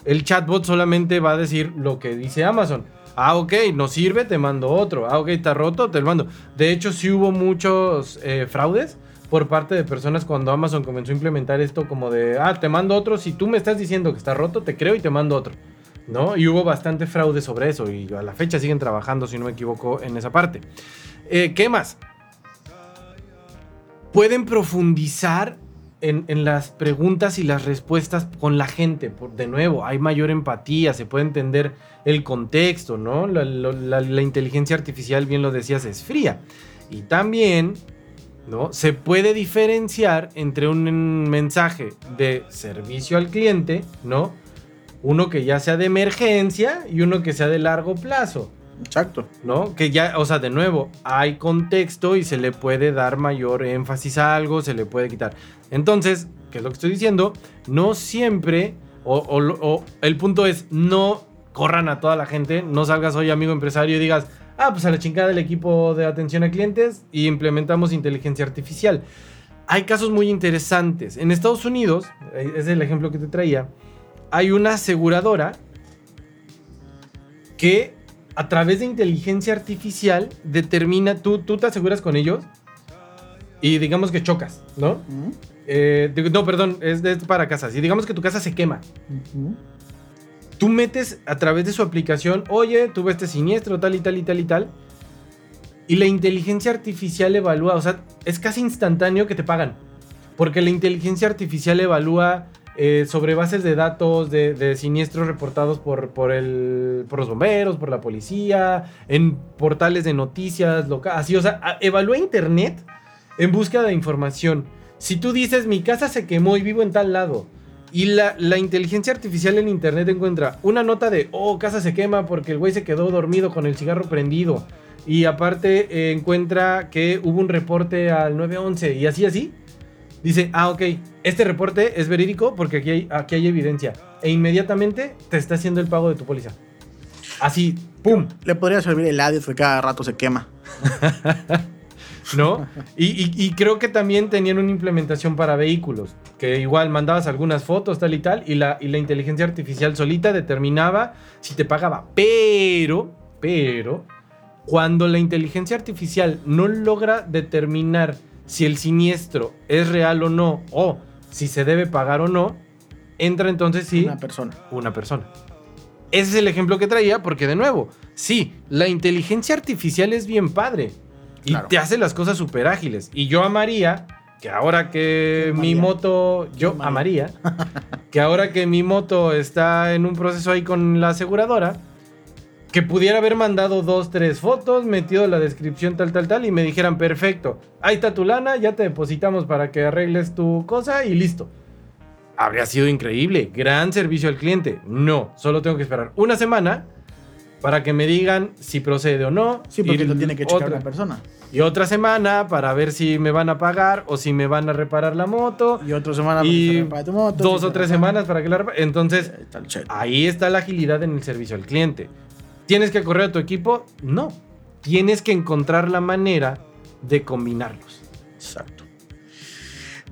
El chatbot solamente va a decir lo que dice Amazon. Ah, ok, no sirve, te mando otro. Ah, ok, está roto, te lo mando. De hecho, sí hubo muchos eh, fraudes por parte de personas cuando Amazon comenzó a implementar esto como de, ah, te mando otro, si tú me estás diciendo que está roto, te creo y te mando otro. ¿No? Y hubo bastante fraude sobre eso y a la fecha siguen trabajando, si no me equivoco, en esa parte. Eh, ¿Qué más? Pueden profundizar en, en las preguntas y las respuestas con la gente. Por, de nuevo, hay mayor empatía, se puede entender el contexto, ¿no? La, la- inteligencia artificial, bien lo decías, es fría. Y también, ¿no? Se puede diferenciar entre un mensaje de servicio al cliente, ¿no? Uno que ya sea de emergencia y uno que sea de largo plazo. Exacto. ¿no? Que ya, o sea, de nuevo, hay contexto y se le puede dar mayor énfasis a algo, se le puede quitar. Entonces, ¿qué es lo que estoy diciendo? No siempre, o, o lo- o el punto es, no corran a toda la gente, no salgas hoy amigo empresario y digas, ah, pues a la chingada del equipo de atención a clientes y implementamos inteligencia artificial. Hay casos muy interesantes. En Estados Unidos, eh, es el ejemplo que te traía, hay una aseguradora que a través de inteligencia artificial determina, tú, tú te aseguras con ellos y digamos que chocas, ¿no? Eh, no, perdón, es, de- para casas. Y digamos que tu casa se quema. ujú. Tú metes a través de su aplicación, oye, tuve este siniestro, tal y tal y tal y tal. Y la inteligencia artificial evalúa, o sea, es casi instantáneo que te pagan. Porque la inteligencia artificial evalúa eh, sobre bases de datos de, siniestros reportados por, por, los bomberos, por la policía, en portales de noticias locales. Así, o sea, evalúa Internet en búsqueda de información. Si tú dices, mi casa se quemó y vivo en tal lado, y la, la inteligencia artificial en Internet encuentra una nota de, oh, casa se quema porque el güey se quedó dormido con el cigarro prendido. Y aparte eh, encuentra que hubo un reporte al 911 y así, así. Dice, ah, ok, este reporte es verídico porque aquí hay, aquí hay evidencia. E inmediatamente te está haciendo el pago de tu póliza. Así, ¡pum! Le podría servir el adiós que cada rato se quema. [LAUGHS] ¿no? [LAUGHS] Y, y- y creo que también tenían una implementación para vehículos, que igual mandabas algunas fotos, tal y tal, y la, y la inteligencia artificial solita determinaba si te pagaba. Pero, pero, cuando la inteligencia artificial no logra determinar si el siniestro es real o no, o si se debe pagar o no, entra entonces sí Una persona. una persona. Ese es el ejemplo que traía porque de nuevo, sí, la inteligencia artificial es bien padre y Claro. te hace las cosas súper ágiles. Y yo amaría que ahora que ¿Quién mi moto, yo ¿Quién amaría [LAUGHS] que ahora que mi moto está en un proceso ahí con la aseguradora, que pudiera haber mandado dos, tres fotos, metido la descripción tal, tal, tal, y me dijeran, perfecto, ahí está tu lana, ya te depositamos para que arregles tu cosa y listo. Habría sido increíble, gran servicio al cliente. No, solo tengo que esperar una semana para que me digan si procede o no. Sí, porque y lo tiene que checar otra- una persona. Y otra semana para ver si me van a pagar o si me van a reparar la moto. Y otra semana Y para tu moto. Dos si o tres semanas para que la repa- Entonces. Ahí está la agilidad en el servicio al cliente. ¿Tienes que correr a tu equipo? No. Tienes que encontrar la manera de combinarlos. Exacto.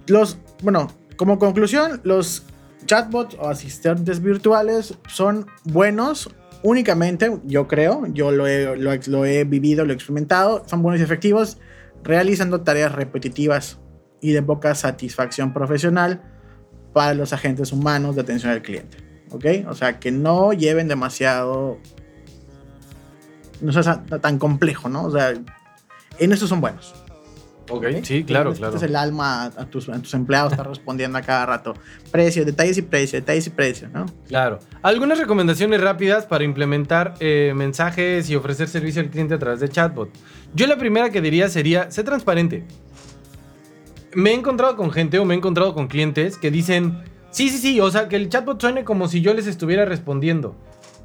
Los, bueno, como conclusión, los chatbots o asistentes virtuales son buenos únicamente, yo creo, yo lo he, lo, he- vivido, lo he experimentado, son buenos y efectivos realizando tareas repetitivas y de poca satisfacción profesional para los agentes humanos de atención al cliente. ¿Ok? O sea, que no lleven demasiado... No sea tan complejo, ¿no? O sea, en eso son buenos. Ok. Sí, claro, Este claro. es el alma a tus, a tus empleados, está respondiendo a cada rato. Precio, detalles y precio, detalles y precio, ¿no? Claro. Algunas recomendaciones rápidas para implementar eh, mensajes y ofrecer servicio al cliente a través de chatbot. Yo la primera que diría sería, sé transparente. Me he encontrado con gente o me he encontrado con clientes que dicen, sí, sí, sí, o sea, que el chatbot suene como si yo les estuviera respondiendo.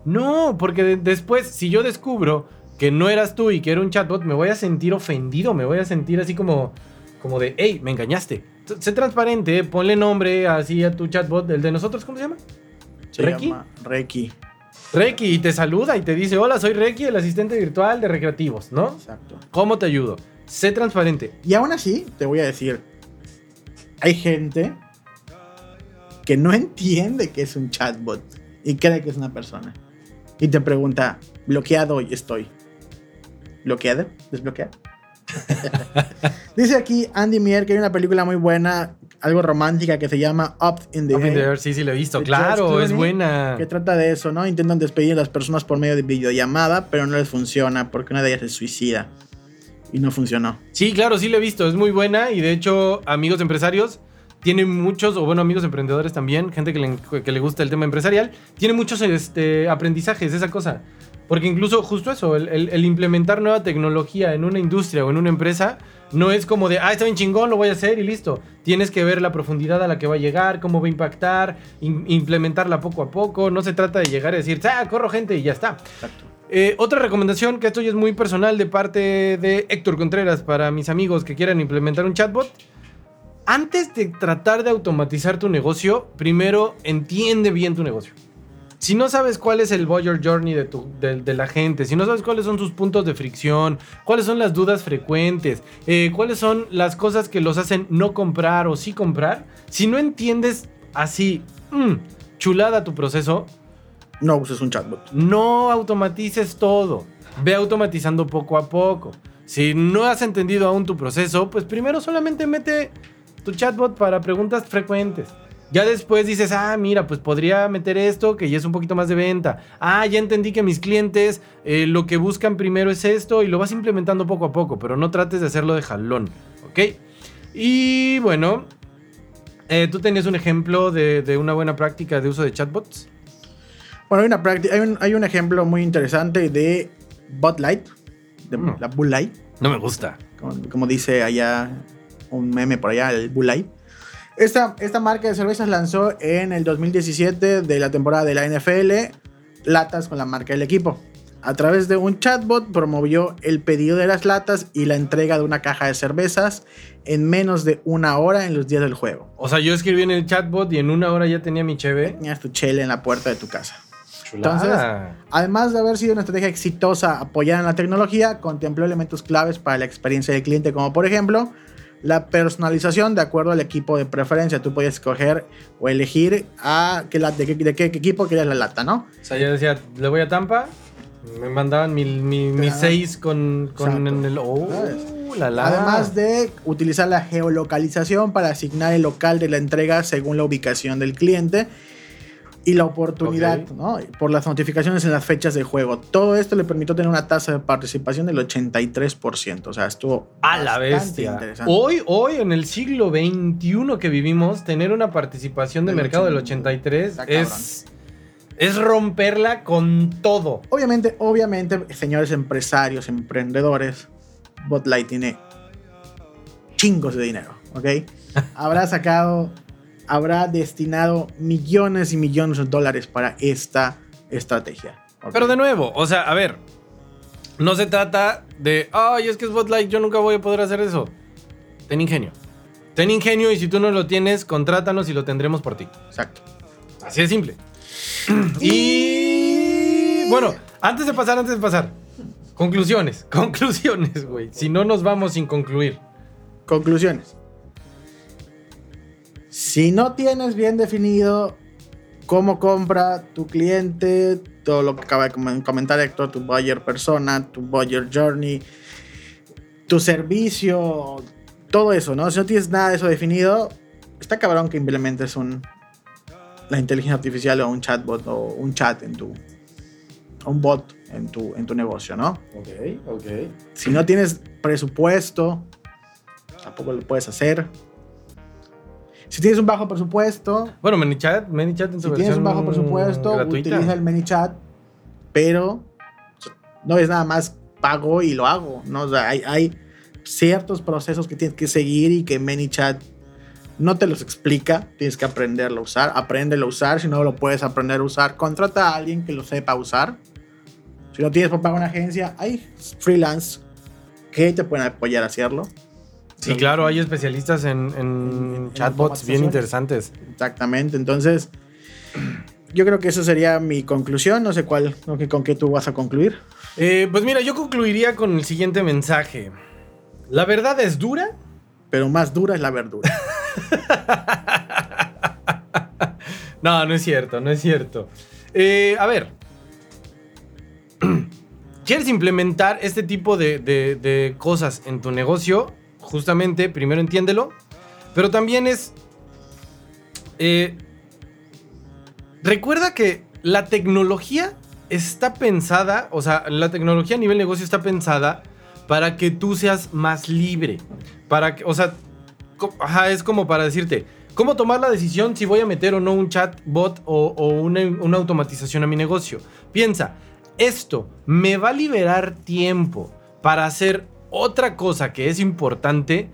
No, porque de- después, si yo descubro que no eras tú y que era un chatbot, me voy a sentir ofendido, me voy a sentir así como, como de, hey, me engañaste. Sé transparente, ponle nombre así a tu chatbot, el de nosotros, ¿cómo se llama? Se ¿Reiki? llama Reiki. Reiki, y te saluda y te dice, hola, soy Reiki, el asistente virtual de recreativos, ¿no? Exacto. ¿Cómo te ayudo? Sé transparente. Y aún así, te voy a decir, hay gente que no entiende que es un chatbot y cree que es una persona. Y te pregunta, bloqueado y estoy. ¿Bloqueado? ¿Desbloqueado? [LAUGHS] Dice aquí Andy Mier que hay una película muy buena, algo romántica, que se llama Up in the Up in the Air. Sí, sí, lo he visto. Claro, es buena. Que trata de eso, ¿no? Intentan despedir a las personas por medio de videollamada, pero no les funciona porque una de ellas se suicida. Y no funcionó. Sí, claro, sí lo he visto. Es muy buena y de hecho, amigos empresarios, tiene muchos, o bueno, amigos emprendedores también, gente que le, que le gusta el tema empresarial, tiene muchos este, aprendizajes, esa cosa. Porque incluso justo eso, el, el- el implementar nueva tecnología en una industria o en una empresa, no es como de, ah, está bien chingón, lo voy a hacer y listo. Tienes que ver la profundidad a la que va a llegar, cómo va a impactar, im- implementarla poco a poco. No se trata de llegar y decir, ah, corro gente y ya está. Exacto. Eh, otra recomendación, que esto ya es muy personal de parte de Héctor Contreras para mis amigos que quieran implementar un chatbot. Antes de tratar de automatizar tu negocio, primero entiende bien tu negocio. Si no sabes cuál es el buyer journey de, tu- de- de la gente, si no sabes cuáles son sus puntos de fricción, cuáles son las dudas frecuentes, eh, cuáles son las cosas que los hacen no comprar o sí comprar, si no entiendes así, mm, chulada tu proceso, No uses un chatbot. no automatices todo. Ve automatizando poco a poco. Si no has entendido aún tu proceso, pues primero solamente mete tu chatbot para preguntas frecuentes. Ya después dices, ah, mira, pues podría meter esto que ya es un poquito más de venta. Ah, ya entendí que mis clientes eh, lo que buscan primero es esto y lo vas implementando poco a poco, pero no trates de hacerlo de jalón, ¿ok? Y bueno, eh, tú tenías un ejemplo de, de una buena práctica de uso de chatbots. Bueno, hay, una práctica, hay, un, hay un ejemplo muy interesante de Bud Light, de Mm. la Bull Light, No me gusta. como, como dice allá un meme por allá, el Bull Light. Esta, esta marca de cervezas lanzó en el 2017 de la temporada de la NFL latas con la marca del equipo. A través de un chatbot promovió el pedido de las latas y la entrega de una caja de cervezas en menos de una hora en los días del juego. O sea, yo escribí en el chatbot y en una hora ya tenía mi cheve. Tenías tu chele en la puerta de tu casa. Chulada. Además de haber sido una estrategia exitosa apoyada en la tecnología, contempló elementos claves para la experiencia del cliente, como por ejemplo la personalización de acuerdo al equipo de preferencia. Tú puedes escoger o elegir a qué de, qué, de qué equipo quieres la lata, ¿no? O sea, yo decía, le voy a Tampa. Me mandaban mi, mi, mi Ah, seis con, con en el. Oh, la, la. Además de utilizar la geolocalización para asignar el local de la entrega según la ubicación del cliente y la oportunidad. ¿no? Por las notificaciones en las fechas de juego. Todo esto le permitió tener una tasa de participación del 83%. O sea, estuvo A la bestia. Hoy, hoy, en el siglo XXI que vivimos, tener una participación de Del mercado del 80, 83 está es, es romperla con todo. Obviamente, obviamente, señores empresarios, emprendedores, Botlight tiene chingos de dinero, ¿ok? [LAUGHS] Habrá sacado, habrá destinado millones y millones de dólares para esta estrategia. ¿ok? Pero de nuevo, o sea, a ver, no se trata de, ay, es que es Spotlight, yo nunca voy a poder hacer eso. Ten ingenio. Ten ingenio y si tú no lo tienes, contrátanos y lo tendremos por ti. Exacto. Así de simple. [CLEARS THROAT] y bueno, antes de pasar, antes de pasar. Conclusiones, [LAUGHS] conclusiones, güey. Si no nos vamos sin concluir. Conclusiones. Si no tienes bien definido cómo compra tu cliente, todo lo que acaba de com- comentar Héctor, tu buyer persona, tu buyer journey, tu servicio, todo eso, ¿no? Si no tienes nada de eso definido, está cabrón que implementes un, la inteligencia artificial o un chatbot o un chat en tu, un bot en tu, en tu negocio, ¿no? Ok, ok. Si no tienes presupuesto, tampoco lo puedes hacer. Si tienes un bajo presupuesto, Bueno, ManyChat, ManyChat en su si tienes un bajo presupuesto, gratuita. utiliza el ManyChat, pero no es nada más pago y lo hago, ¿no? O sea, hay, hay ciertos procesos que tienes que seguir y que ManyChat no te los explica, tienes que aprenderlo a usar, apréndelo a usar, si no lo puedes aprender a usar, contrata a alguien que lo sepa usar. Si no tienes por pagar una agencia, hay freelance que te pueden apoyar a hacerlo. Sí, claro, hay especialistas en, en chatbots bien interesantes. Exactamente, entonces yo creo que eso sería mi conclusión. No sé cuál, con qué tú vas a concluir. Eh, pues mira, yo concluiría con el siguiente mensaje. La verdad es dura. Pero más dura es la verdura. [LAUGHS] no, no es cierto, no es cierto. Eh, a ver. [CLEARS THROAT] ¿Quieres implementar este tipo de, de cosas en tu negocio? Justamente, primero entiéndelo. Pero también es... Eh, recuerda que la tecnología está pensada, o sea, la tecnología a nivel negocio está pensada para que tú seas más libre. Para que, o sea, es como para decirte, ¿cómo tomar la decisión si voy a meter o no un chatbot o, una, una automatización a mi negocio? Piensa, esto me va a liberar tiempo para hacer otra cosa que es importante.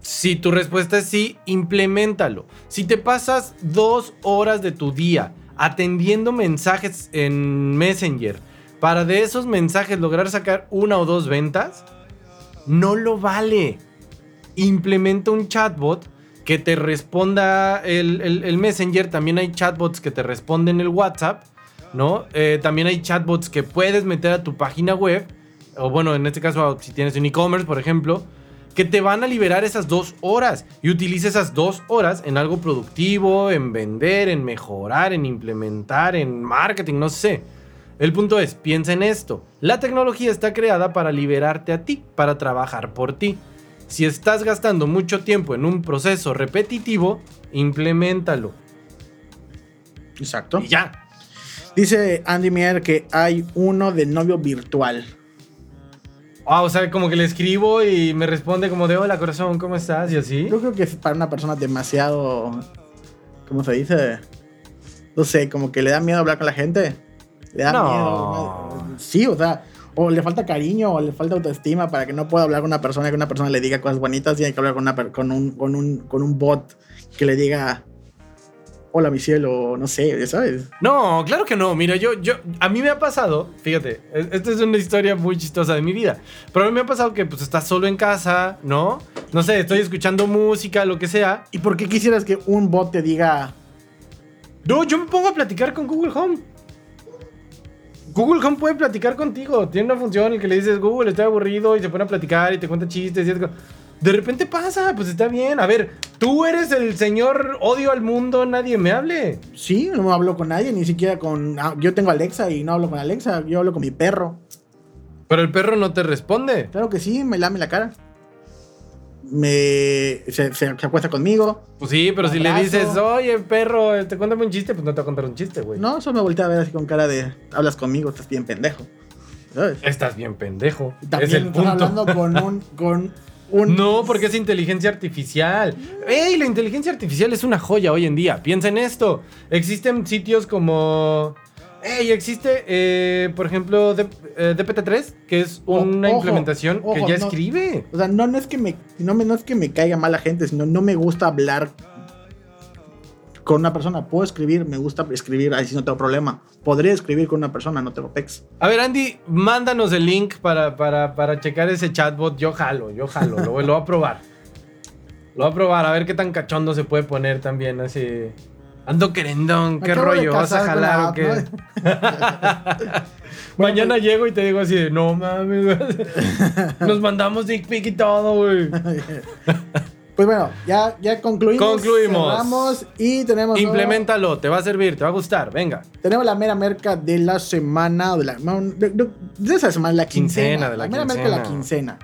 Si tu respuesta es sí, implementalo. Si te pasas dos horas de tu día atendiendo mensajes en Messenger para de esos mensajes lograr sacar una o dos ventas, no lo vale. Implementa un chatbot que te responda el, Messenger. También hay chatbots que te responden el WhatsApp, ¿no? Eh, también hay chatbots que puedes meter a tu página web. O bueno, en este caso, si tienes un e-commerce, por ejemplo, que te van a liberar esas dos horas y utilice esas dos horas en algo productivo, en vender, en mejorar, en implementar, en marketing, no sé. El punto es, piensa en esto. La tecnología está creada para liberarte a ti, para trabajar por ti. Si estás gastando mucho tiempo en un proceso repetitivo, implementalo. Exacto. Y ya. Dice Andy Mier que hay uno de novio virtual. Ah, o sea, como que le escribo y me responde como de hola corazón, ¿cómo estás? Y así. Yo creo que es para una persona demasiado. ¿Cómo se dice? No sé, como que le da miedo hablar con la gente. Le da miedo. Sí, o sea, o le falta cariño o le falta autoestima para que no pueda hablar con una persona que una persona le diga cosas bonitas y hay que hablar con, una, con, un, con, un, con un bot que le diga hola mi cielo, no sé, ¿sabes? No, claro que no. Mira, yo, yo, a mí me ha pasado, fíjate, esta es una historia muy chistosa de mi vida, pero a mí me ha pasado que pues estás solo en casa, ¿no? No sé, estoy escuchando música, lo que sea. ¿Y por qué quisieras que un bot te diga... No, yo me pongo a platicar con Google Home. Google Home puede platicar contigo. Tiene una función en que le dices, Google, estoy aburrido y se pone a platicar y te cuenta chistes y es de repente pasa, pues está bien. A ver, tú eres el señor odio al mundo, nadie me hable. Sí, no hablo con nadie, ni siquiera con... Ah, yo tengo Alexa y no hablo con Alexa, yo hablo con mi perro. Pero el perro no te responde. Claro que sí, me lame la cara. Me se, acuesta conmigo. Pues sí, pero si le dices, oye, perro, te cuéntame un chiste, pues no te va a contar un chiste, güey. No, solo me voltea a ver así con cara de, hablas conmigo, estás bien pendejo. Estás bien pendejo. También es el punto. hablando con un, con no, porque es inteligencia artificial. ¡Ey! La inteligencia artificial es una joya hoy en día. Piensa en esto. Existen sitios como. ¡Ey! Existe, eh, por ejemplo, DPT3, eh, que es una implementación que ya escribe. O sea, no, no, es que me, no, no es que me caiga mal la gente, sino no me gusta hablar con una persona. Puedo escribir, me gusta escribir, ahí sí no tengo problema. Podría escribir con una persona, no tengo pex. A ver, Andy, mándanos el link para, para, checar ese chatbot. Yo jalo, yo jalo, lo, lo voy a probar. Lo voy a probar, a ver qué tan cachondo se puede poner también así. Ando querendón, qué rollo, ¿vas a jalar o qué? [LAUGHS] Mañana pues- llego y te digo así de, no mames, [LAUGHS] nos mandamos dick pic y todo, güey. [LAUGHS] Pues bueno, ya, ya concluimos. Concluimos. Cerramos y tenemos. Implementalo, te va a servir, te va a gustar, venga. Tenemos la mera merca de la semana, de, la, de, esa semana, la quincena. de la, mera merca de la quincena.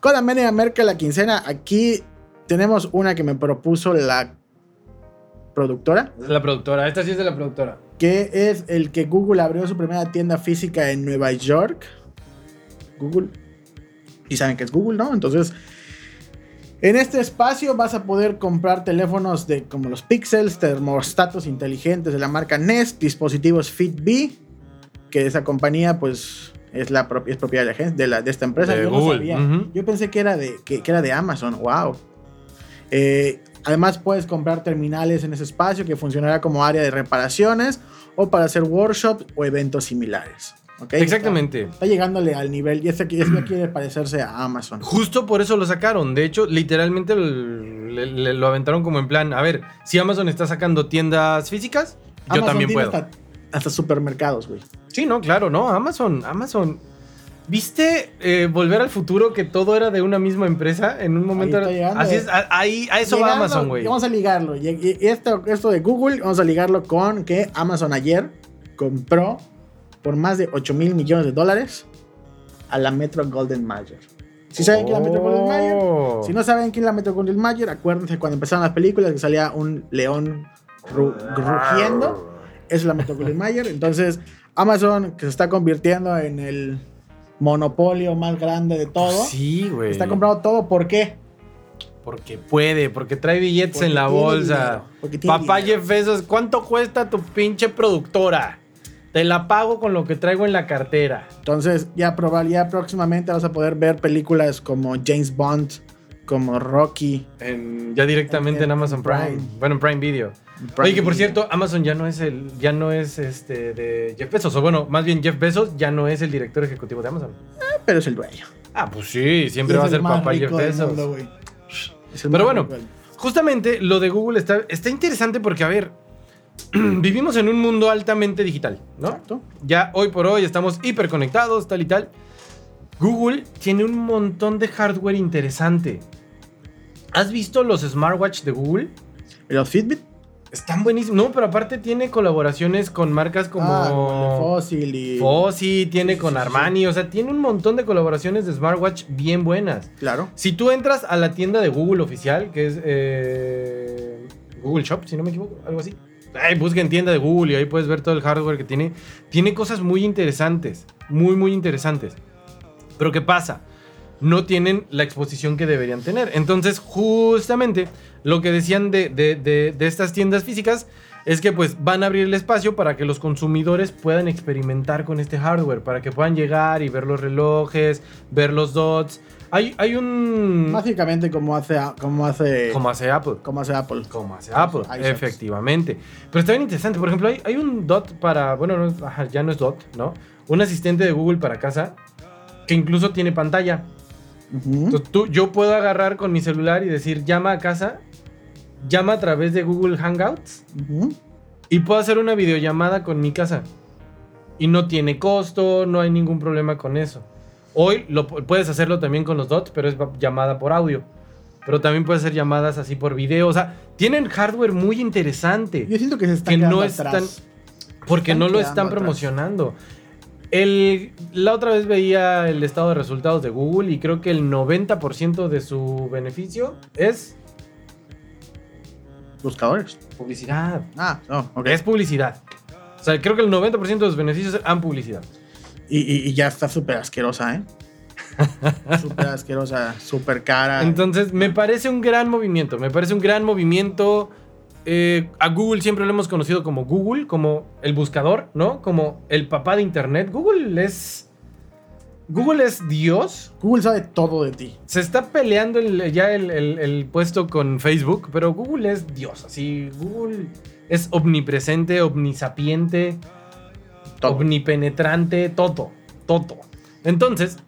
Con la mera merca de la quincena, aquí tenemos una que me propuso la productora. La productora, esta sí es de la productora. Que es el que Google abrió su primera tienda física en Nueva York. Google. Y saben que es Google, ¿no? Entonces en este espacio vas a poder comprar teléfonos de, como los Pixels, termostatos inteligentes de la marca Nest, dispositivos Fitbit, que esa compañía pues es, la es propiedad de, la, de, esta empresa. Yo, No Yo pensé que era de, que, era de Amazon. ¡Wow! Eh, además puedes comprar terminales en ese espacio que funcionará como área de reparaciones o para hacer workshops o eventos similares. Exactamente. Está, está llegándole al nivel y este, este quiere parecerse a Amazon. Justo por eso lo sacaron. De hecho, literalmente le- le- lo aventaron como en plan, a ver, si Amazon está sacando tiendas físicas, yo también puedo. Hasta, hasta supermercados, güey. Sí, no, claro, no, Amazon, Amazon. ¿Viste eh, Volver al Futuro que todo era de una misma empresa en un momento? está llegando, Así es, a, ahí, a eso va Amazon, güey. Vamos a ligarlo. Y, y- y esto, esto de Google, vamos a ligarlo con que Amazon ayer compró por más de 8 mil millones de dólares a la Metro Golden Mayer. Si saben quién es la Metro Golden Mayer, Oh. si no saben quién es la Metro Golden Mayer, acuérdense cuando empezaron las películas que salía un león ru- rugiendo. Es la Metro Golden Mayer. Entonces, Amazon, que se está convirtiendo en el monopolio más grande de todo, Sí, güey. está comprando todo. ¿Por qué? Porque puede, porque trae billetes Porque en la bolsa. dinero, Papá dinero. Jeff Bezos, ¿cuánto cuesta tu pinche productora? Te la pago con lo que traigo en la cartera. Entonces, ya, probar, ya próximamente vas a poder ver películas como James Bond, como Rocky. En- ya directamente en, En- en Amazon Prime. Prime. Bueno, en Prime Video. Prime Oye, que por Video. cierto, Amazon ya no es el, ya no es este de Jeff Bezos. O bueno, más bien Jeff Bezos ya no es el director ejecutivo de Amazon. Pero es el dueño. Ah, pues sí, siempre va a ser papá Jeff Bezos. mundo, Pero bueno, Justamente lo de Google está, está interesante porque, a ver, [CLEARS THROAT] vivimos en un mundo altamente digital, ¿no? Exacto. Ya hoy por hoy estamos hiperconectados, tal y tal. Google tiene un montón de hardware interesante. ¿Has visto los smartwatch de Google? ¿Y los Fitbit? Están buenísimos. No, pero aparte tiene colaboraciones con marcas como Ah, como Fossil y... Fossi, tiene con Armani, o sea, tiene un montón de colaboraciones de smartwatch bien buenas. Claro. Si tú entras a la tienda de Google oficial, que es eh, Google Shop, si no me equivoco, algo así. Ay, busquen tienda de Google y ahí puedes ver todo el hardware que tiene. Tiene cosas muy interesantes, muy, muy interesantes. Pero ¿qué pasa? No tienen la exposición que deberían tener. Entonces, justamente lo que decían de, de- de- de estas tiendas físicas es que pues van a abrir el espacio para que los consumidores puedan experimentar con este hardware, para que puedan llegar y ver los relojes, ver los dots. Hay, hay un... Básicamente como hace, como hace, Como hace Apple. como hace Apple. Como hace Apple, iShots. efectivamente. Pero está bien interesante. Por ejemplo, hay, hay un dot para. Bueno, no ya no es dot, ¿no? Un asistente de Google para casa que incluso tiene pantalla. Ujú. Entonces, tú, yo puedo agarrar con mi celular y decir llama a casa, llama a través de Google Hangouts Ujú. y puedo hacer una videollamada con mi casa. Y no tiene costo, no hay ningún problema con eso. Hoy lo, pu- puedes hacerlo también con los dots, pero es llamada por audio. Pero también puedes hacer llamadas así por video. O sea, tienen hardware muy interesante. Yo siento que se están que quedando no atrás. están. Porque Están no lo están atrás. promocionando. El, la otra vez veía el estado de resultados de Google y creo que el 90% de su beneficio es Buscadores. publicidad. Ah, no, ok. Es publicidad. O sea, creo que el 90% de los beneficios eran publicidad. Y, y- y ya está súper asquerosa, ¿eh? [LAUGHS] súper asquerosa, súper cara. Entonces, me parece un gran movimiento. Me parece un gran movimiento. Eh, a Google siempre lo hemos conocido como Google, como el buscador, ¿no? Como el papá de Internet. Google es. Google es Dios. Google sabe todo de ti. Se está peleando el- ya el, el- el puesto con Facebook, pero Google es Dios. Así, Google es omnipresente, omnisapiente, Todo. omnipenetrante, todo, todo. Entonces,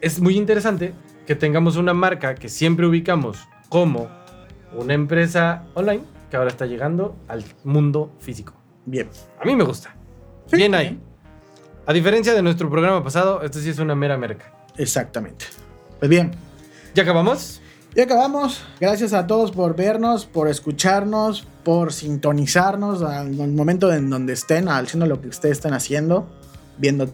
es muy interesante que tengamos una marca que siempre ubicamos como una empresa online que ahora está llegando al mundo físico. Bien. A mí me gusta. Sí, Bien ahí. A diferencia de nuestro programa pasado, este sí es una mera merca. Exactamente. Pues bien. ¿Ya acabamos? Y acabamos. Gracias a todos por vernos, por escucharnos, por sintonizarnos al momento en donde estén, haciendo lo que ustedes están haciendo, viendo,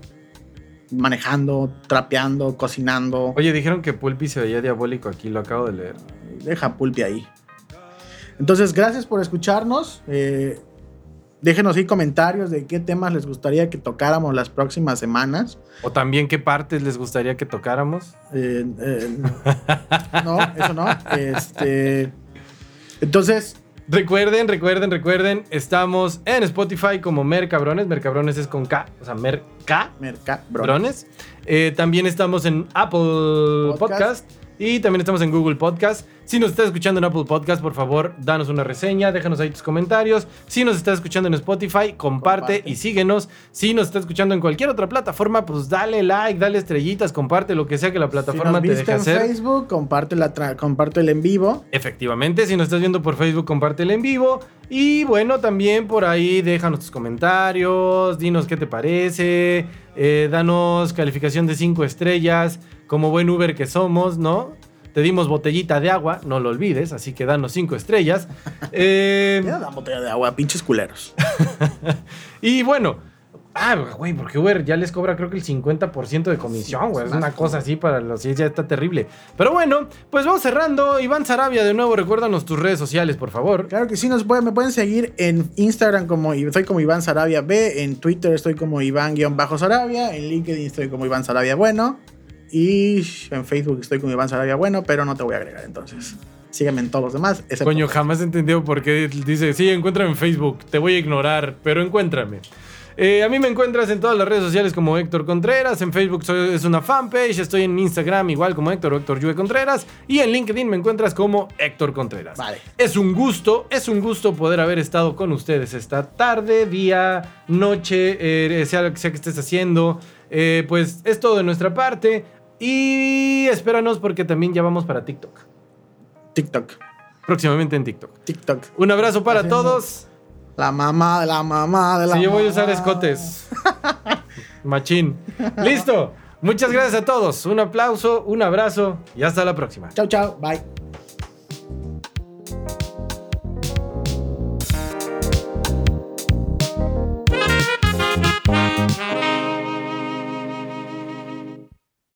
manejando, trapeando, cocinando. Oye, dijeron que Pulpi se veía diabólico aquí, lo acabo de leer. Deja Pulpi ahí. Entonces, gracias por escucharnos. Eh, déjenos ahí comentarios de qué temas les gustaría que tocáramos las próximas semanas. O también qué partes les gustaría que tocáramos. Eh, eh, no, eso no. Este, entonces, Recuerden, recuerden, recuerden, estamos en Spotify como Mercabrones. Mercabrones es con K, o sea, Merca. Merca, bro. Brones. Eh, también estamos en Apple Podcast. Podcast. Y también estamos en Google Podcast. Si nos estás escuchando en Apple Podcast, por favor, danos una reseña, déjanos ahí tus comentarios. Si nos estás escuchando en Spotify, comparte, Comparte. y síguenos. Si nos estás escuchando en cualquier otra plataforma, pues dale like, dale estrellitas, comparte lo que sea que la Si plataforma nos te deje en hacer. Facebook, comparte, la comparte el en vivo. Efectivamente, si nos estás viendo por Facebook, compártelo en vivo. Y bueno, también por ahí déjanos tus comentarios, dinos qué te parece, eh, danos calificación de 5 estrellas, como buen Uber que somos, ¿no? Te dimos botellita de agua, no lo olvides, así que danos 5 estrellas. [LAUGHS] Eh, Ya dan botella de agua, pinches culeros. [LAUGHS] y bueno, ah, güey, porque Uber ya les cobra creo que el 50% de comisión, güey. es Es una más, cosa así para los sí, ya está terrible. Pero bueno, pues vamos cerrando. Iván Sarabia, de nuevo, recuérdanos tus redes sociales, por favor. Claro que sí, nos pueden, me pueden seguir en Instagram como estoy como Iván Sarabia B, en Twitter estoy como Iván-Sarabia, en LinkedIn estoy como Iván Sarabia Bueno y en Facebook estoy como Iván Sarabia Bueno, pero no te voy a agregar entonces. Sígueme en todos los demás. excepto- Coño, jamás he entendido por qué dice, sí, encuéntrame en Facebook, te voy a ignorar, pero encuéntrame. Eh, a mí me encuentras en todas las redes sociales como Héctor Contreras, en Facebook soy- es una fanpage, estoy en Instagram igual como Héctor o Héctor Yue Contreras y en LinkedIn me encuentras como Héctor Contreras. Vale. Es un gusto, es un gusto poder haber estado con ustedes esta tarde, día, noche, eh, sea, sea que estés haciendo. Eh, pues es todo de nuestra parte y espéranos porque también ya vamos para TikTok. TikTok. Próximamente en TikTok. TikTok. Un abrazo para Haciendo- todos. La mamá de la mamá de la Sí, yo voy a usar escotes. [LAUGHS] Machín. Listo. Muchas gracias a todos. Un aplauso, un abrazo y hasta la próxima. Chau, chau. Bye.